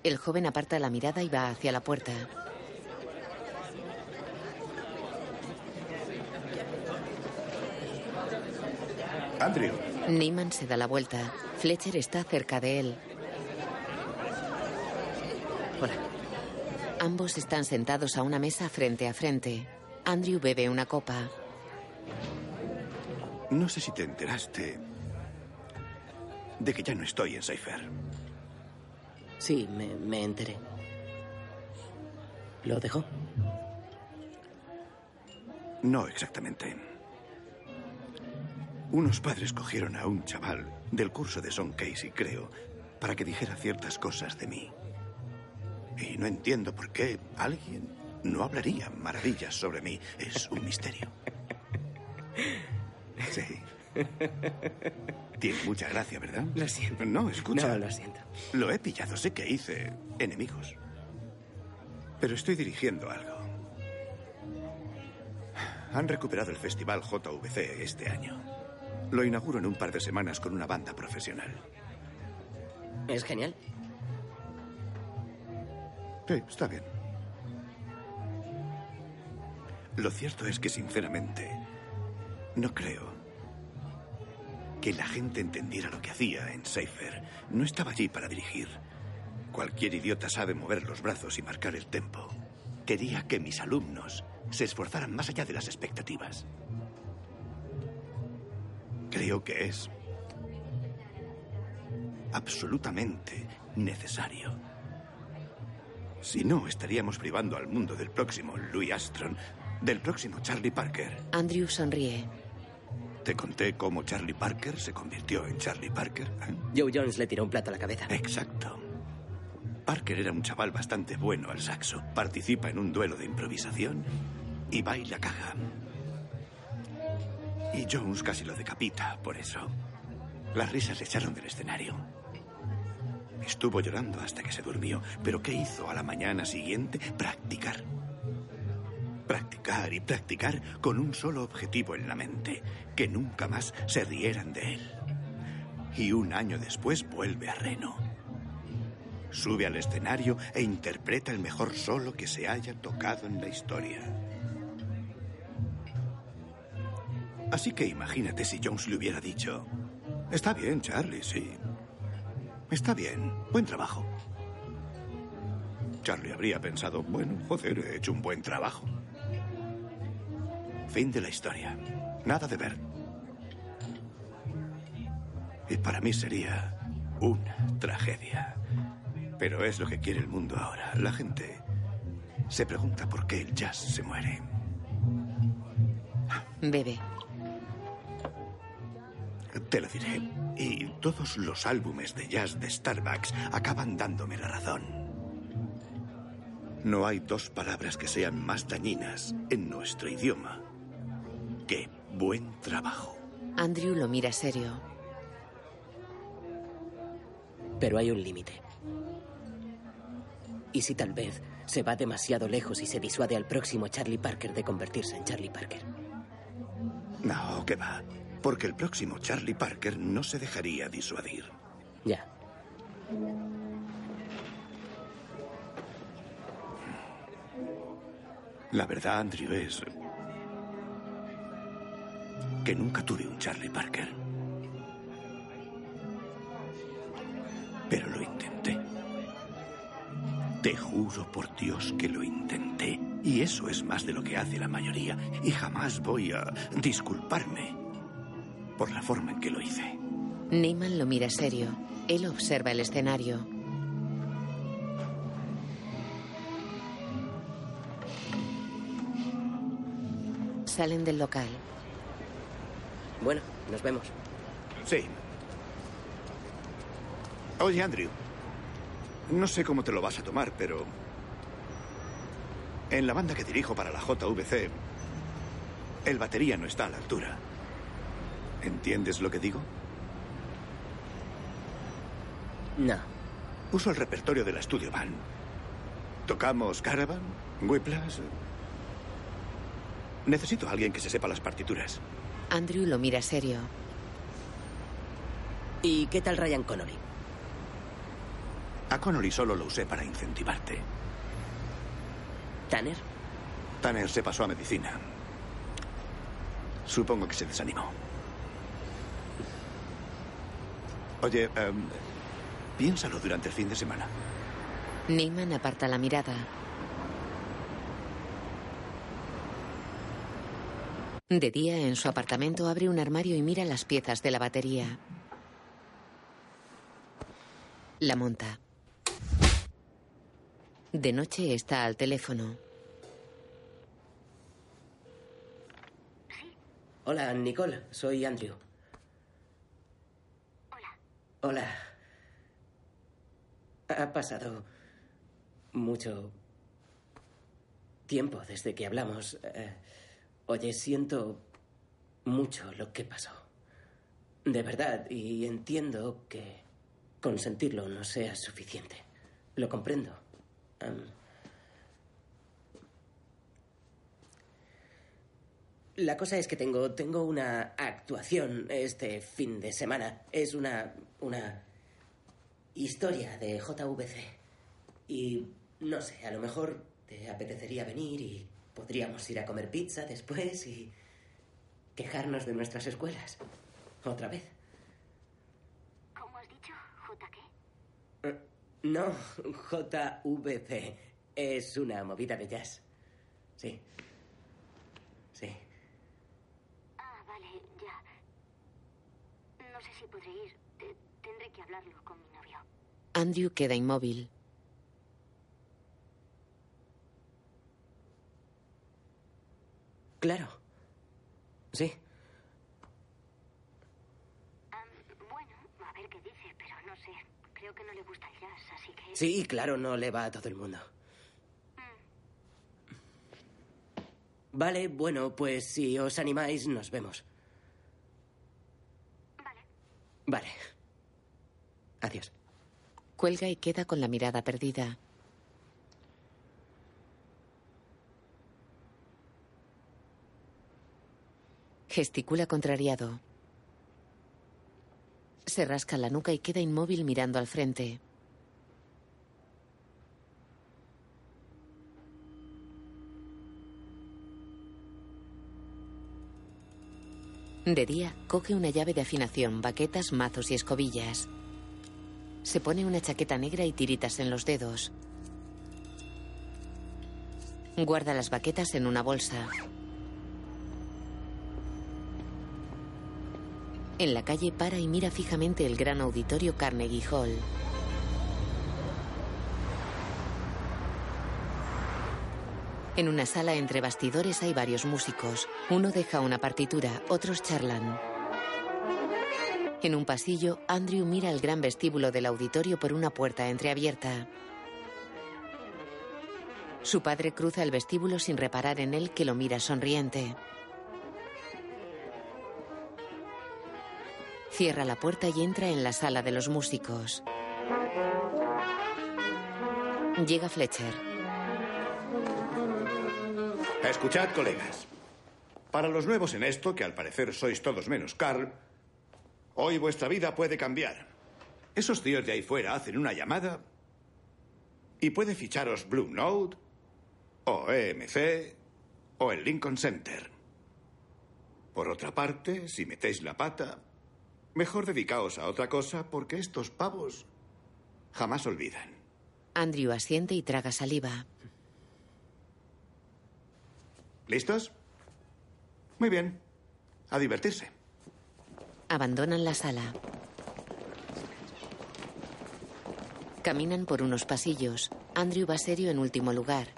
El joven aparta la mirada y va hacia la puerta. Andrew. Neyman se da la vuelta. Fletcher está cerca de él. Hola. Ambos están sentados a una mesa frente a frente. Andrew bebe una copa. No sé si te enteraste de que ya no estoy en Cypher. Sí, me, me enteré. ¿Lo dejó? No exactamente. Unos padres cogieron a un chaval del curso de Son Casey, creo, para que dijera ciertas cosas de mí. Y no entiendo por qué alguien no hablaría maravillas sobre mí. Es un misterio. Tiene mucha gracia, ¿verdad? Lo siento. No, escucha. No, lo siento. Lo he pillado. Sé que hice enemigos. Pero estoy dirigiendo algo. Han recuperado el festival JVC este año. Lo inauguro en un par de semanas con una banda profesional. Es genial. Sí, está bien. Lo cierto es que, sinceramente, no creo que la gente entendiera lo que hacía en Cypher. No estaba allí para dirigir. Cualquier idiota sabe mover los brazos y marcar el tempo. Quería que mis alumnos se esforzaran más allá de las expectativas. Creo que es absolutamente necesario. Si no, estaríamos privando al mundo del próximo Louis Armstrong, del próximo Charlie Parker. Andrew sonríe. ¿Te conté cómo Charlie Parker se convirtió en Charlie Parker? ¿Eh? Joe Jones le tiró un plato a la cabeza. Exacto. Parker era un chaval bastante bueno al saxo. Participa en un duelo de improvisación y baila caja. Y Jones casi lo decapita por eso. Las risas le echaron del escenario. Estuvo llorando hasta que se durmió. ¿Pero qué hizo a la mañana siguiente? Practicar. Practicar y practicar con un solo objetivo en la mente, que nunca más se rieran de él. Y un año después vuelve a Reno. Sube al escenario e interpreta el mejor solo que se haya tocado en la historia. Así que imagínate si Jones le hubiera dicho, está bien, Charlie, sí. Está bien, buen trabajo. Charlie habría pensado, bueno, joder, he hecho un buen trabajo. Fin de la historia. Nada de ver. Y para mí sería una tragedia. Pero es lo que quiere el mundo ahora. La gente se pregunta por qué el jazz se muere. Bebe. Te lo diré. Y todos los álbumes de jazz de Starbucks acaban dándome la razón. No hay dos palabras que sean más dañinas en nuestro idioma que buen trabajo. Andrew lo mira serio. Pero hay un límite. ¿Y si tal vez se va demasiado lejos y se disuade al próximo Charlie Parker de convertirse en Charlie Parker? No, que va. Porque el próximo Charlie Parker no se dejaría disuadir. Ya. La verdad, Andrew, es que nunca tuve un Charlie Parker. Pero lo intenté. Te juro por Dios que lo intenté. Y eso es más de lo que hace la mayoría. Y jamás voy a disculparme por la forma en que lo hice. Neyman lo mira serio. Él observa el escenario. Salen del local. Bueno, nos vemos. Sí. Oye, Andrew. No sé cómo te lo vas a tomar, pero... En la banda que dirijo para la JVC, el batería no está a la altura. ¿Entiendes lo que digo? No. Uso el repertorio de la Studio Band. Tocamos Caravan, Whiplash. Necesito a alguien que se sepa las partituras. Andrew lo mira serio. ¿Y qué tal Ryan Connolly? A Connolly solo lo usé para incentivarte. ¿Tanner? Tanner se pasó a medicina. Supongo que se desanimó. Oye, em, piénsalo durante el fin de semana. Neyman aparta la mirada. De día, en su apartamento, abre un armario y mira las piezas de la batería. La monta. De noche está al teléfono. Hola, Nicole. Soy Andrew. Hola. Hola. Ha pasado mucho tiempo desde que hablamos. Eh, oye, siento mucho lo que pasó. De verdad, y entiendo que consentirlo no sea suficiente. Lo comprendo. La cosa es que tengo, tengo una actuación este fin de semana. Es una, una historia de JVC. Y no sé, a lo mejor te apetecería venir y podríamos ir a comer pizza después y quejarnos de nuestras escuelas. Otra vez. ¿Cómo has dicho? ¿J qué? Eh, No, JVC. Es una movida de jazz. Sí. Sí. Ah, vale, ya. No sé si podré ir. Te- tendré que hablarlo con mi novio. Andrew queda inmóvil. Claro. Sí. Bueno, a ver qué dice, pero no sé. Creo que no le gusta el jazz, así que... Sí, claro, no le va a todo el mundo. Vale, bueno, pues si os animáis, nos vemos. Vale. Vale. Adiós. Cuelga y queda con la mirada perdida. Gesticula contrariado. Se rasca la nuca y queda inmóvil mirando al frente. De día, coge una llave de afinación, baquetas, mazos y escobillas. Se pone una chaqueta negra y tiritas en los dedos. Guarda las baquetas en una bolsa. En la calle para y mira fijamente el gran auditorio Carnegie Hall. En una sala entre bastidores hay varios músicos. Uno deja una partitura, otros charlan. En un pasillo, Andrew mira el gran vestíbulo del auditorio por una puerta entreabierta. Su padre cruza el vestíbulo sin reparar en él que lo mira sonriente. Cierra la puerta y entra en la sala de los músicos. Llega Fletcher. Escuchad, colegas. Para los nuevos en esto, que al parecer sois todos menos Carl, hoy vuestra vida puede cambiar. Esos tíos de ahí fuera hacen una llamada y puede ficharos Blue Note, o EMC, o el Lincoln Center. Por otra parte, si metéis la pata, mejor dedicaos a otra cosa porque estos pavos jamás olvidan. Andrew asiente y traga saliva. ¿Listos? Muy bien. A divertirse. Abandonan la sala. Caminan por unos pasillos. Andrew va serio en último lugar.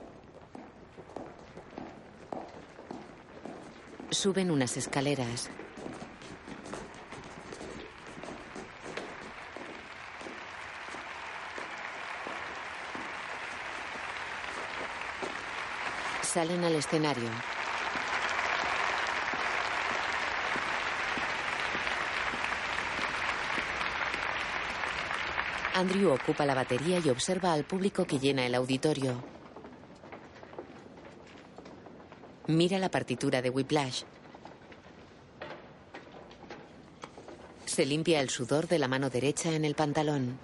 Suben unas escaleras. Salen al escenario. Andrew ocupa la batería y observa al público que llena el auditorio. Mira la partitura de Whiplash. Se limpia el sudor de la mano derecha en el pantalón.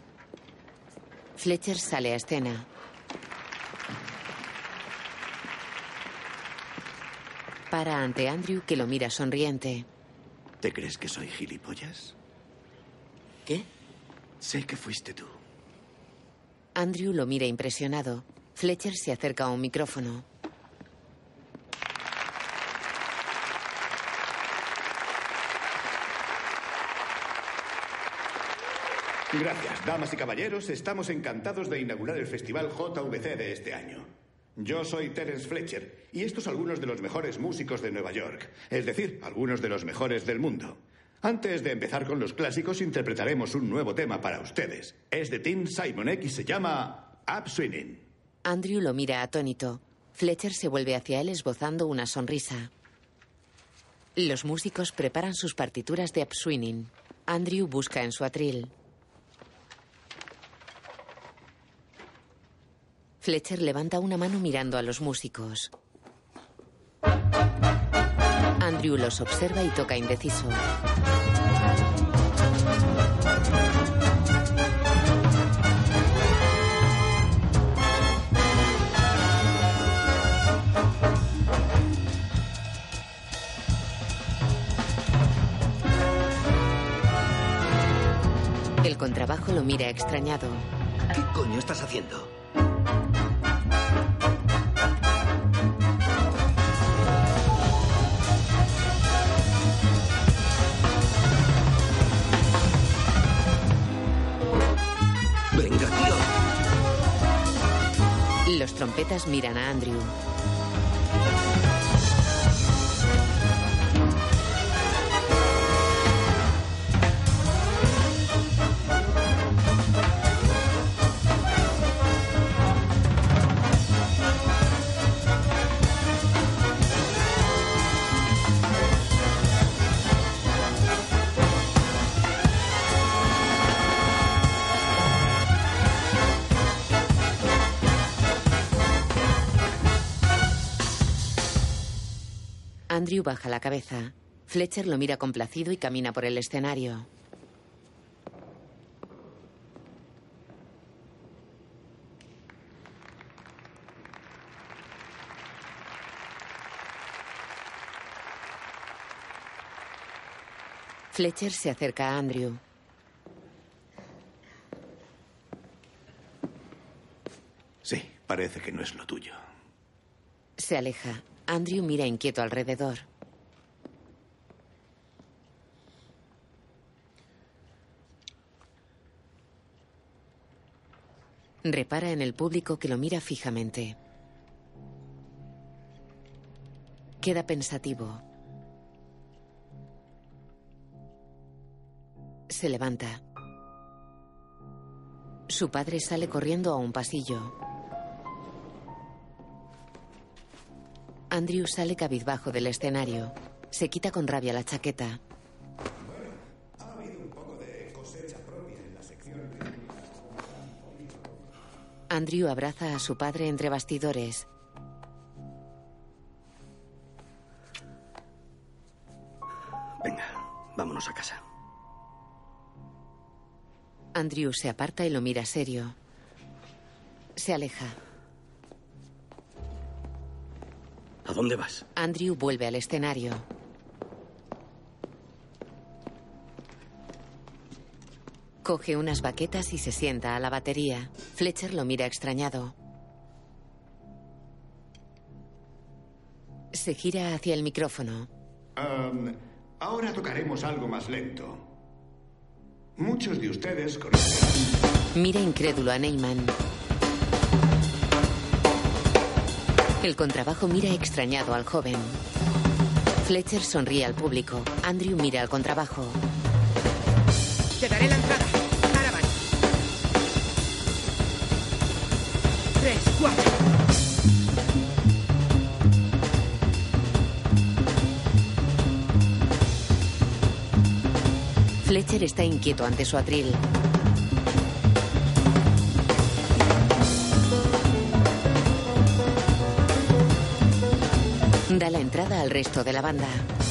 Fletcher sale a escena. Para ante Andrew que lo mira sonriente. ¿Te crees que soy gilipollas? ¿Qué? Sé que fuiste tú. Andrew lo mira impresionado. Fletcher se acerca a un micrófono. Gracias, damas y caballeros. Estamos encantados de inaugurar el Festival JVC de este año. Yo soy Terence Fletcher y estos algunos de los mejores músicos de Nueva York, es decir, algunos de los mejores del mundo. Antes de empezar con los clásicos, interpretaremos un nuevo tema para ustedes. Es de Tim Simonek y se llama Up Swinging. Andrew lo mira atónito. Fletcher se vuelve hacia él esbozando una sonrisa. Los músicos preparan sus partituras de upswinging. Andrew busca en su atril. Fletcher levanta una mano mirando a los músicos. Andrew los observa y toca indeciso. El contrabajo lo mira extrañado. ¿Qué coño estás haciendo? Los trompetas miran a Andrew. Andrew baja la cabeza. Fletcher lo mira complacido y camina por el escenario. Fletcher se acerca a Andrew. Sí, parece que no es lo tuyo. Se aleja. Andrew mira inquieto alrededor. Repara en el público que lo mira fijamente. Queda pensativo. Se levanta. Su padre sale corriendo a un pasillo. Andrew sale cabizbajo del escenario. Se quita con rabia la chaqueta. Andrew abraza a su padre entre bastidores. Venga, vámonos a casa. Andrew se aparta y lo mira serio. Se aleja. ¿A dónde vas? Andrew vuelve al escenario. Coge unas baquetas y se sienta a la batería. Fletcher lo mira extrañado. Se gira hacia el micrófono. Ahora tocaremos algo más lento. Muchos de ustedes conocerán. Mira incrédulo a Neyman. El contrabajo mira extrañado al joven. Fletcher sonríe al público. Andrew mira al contrabajo. Te daré la entrada. Ahora van. Tres, cuatro. Fletcher está inquieto ante su atril. Al resto de la banda.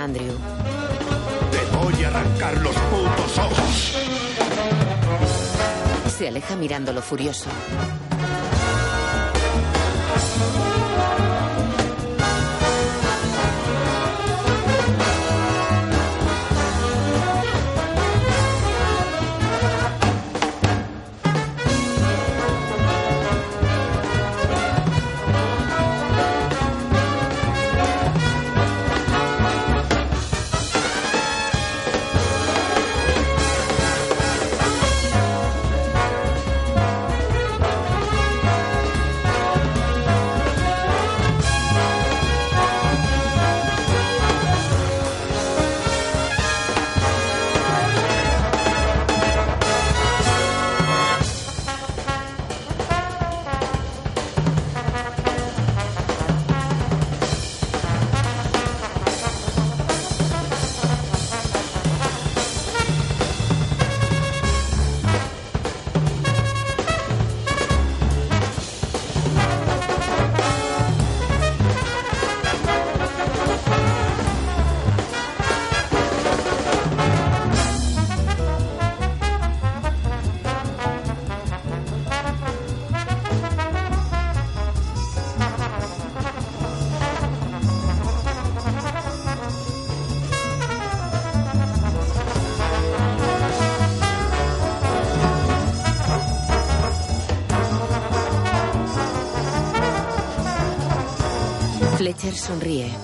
A Andrew. Te voy a arrancar los putos ojos. Se aleja mirándolo furioso. Fletcher sonríe.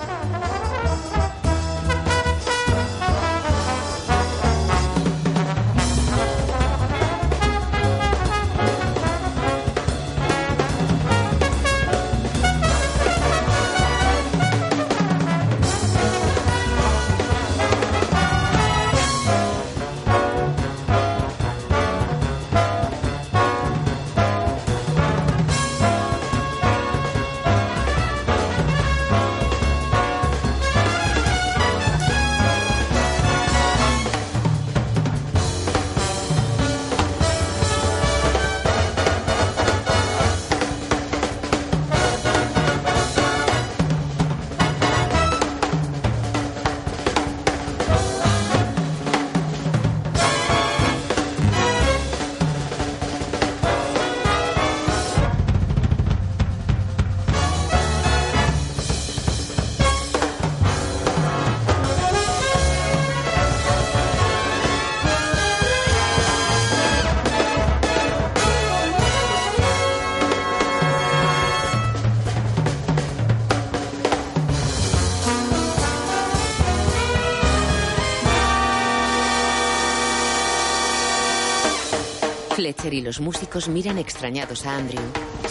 Los músicos miran extrañados a Andrew.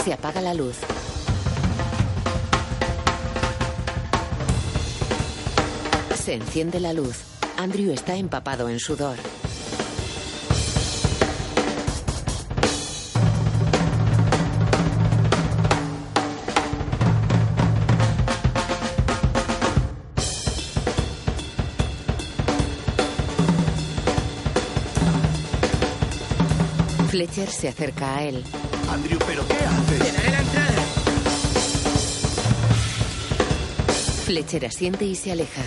Se apaga la luz. Se enciende la luz. Andrew está empapado en sudor. Fletcher se acerca a él. Andrew, ¿pero qué haces? Te daré la entrada. Fletcher asiente y se aleja.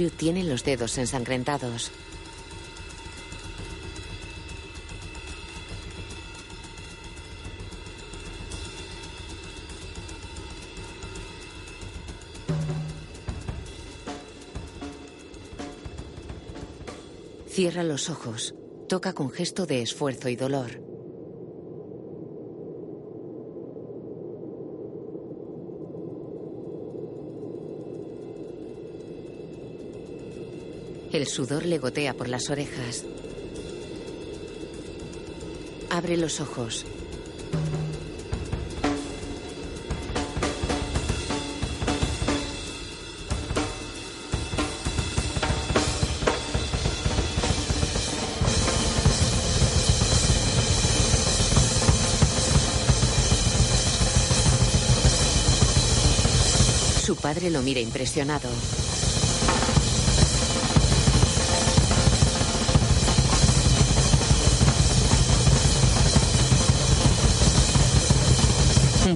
Andrew tiene los dedos ensangrentados. Cierra los ojos. Toca con gesto de esfuerzo y dolor. El sudor le gotea por las orejas. Abre los ojos. Su padre lo mira impresionado.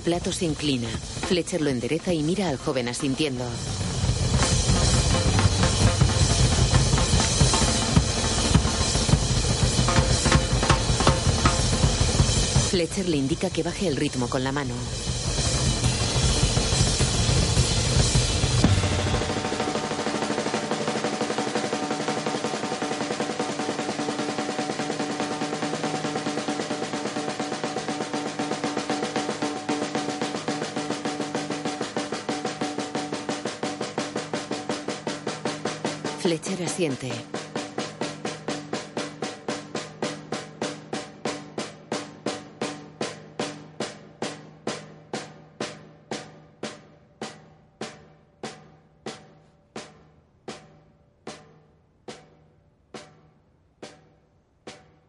Plato se inclina. Fletcher lo endereza y mira al joven asintiendo. Fletcher le indica que baje el ritmo con la mano.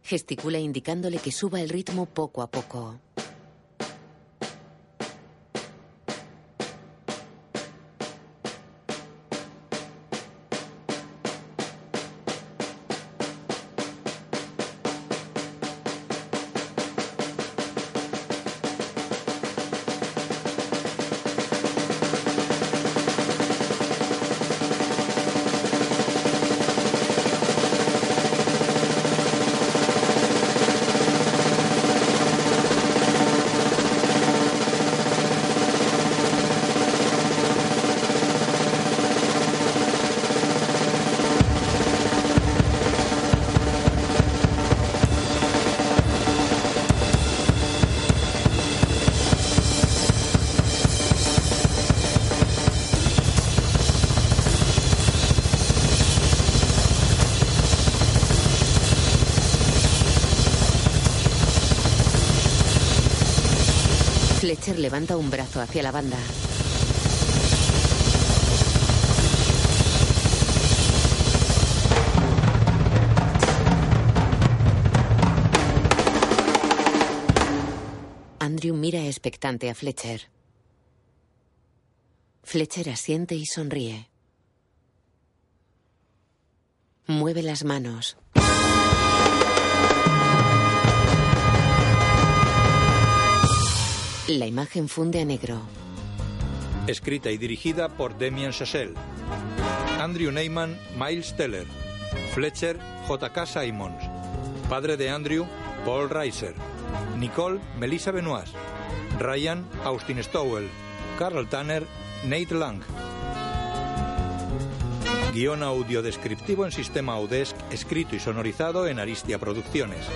Gesticula indicándole que suba el ritmo poco a poco. Levanta un brazo hacia la banda. Andrew mira expectante a Fletcher. Fletcher asiente y sonríe. Mueve las manos. La imagen funde a negro. Escrita y dirigida por Demian Chazelle. Andrew Neyman, Miles Teller. Fletcher, J.K. Simons. Padre de Andrew, Paul Reiser. Nicole, Melissa Benoist. Ryan, Austin Stowell. Carl Tanner, Nate Lang. Guión audio descriptivo en sistema Audesc, escrito y sonorizado en Aristia Producciones.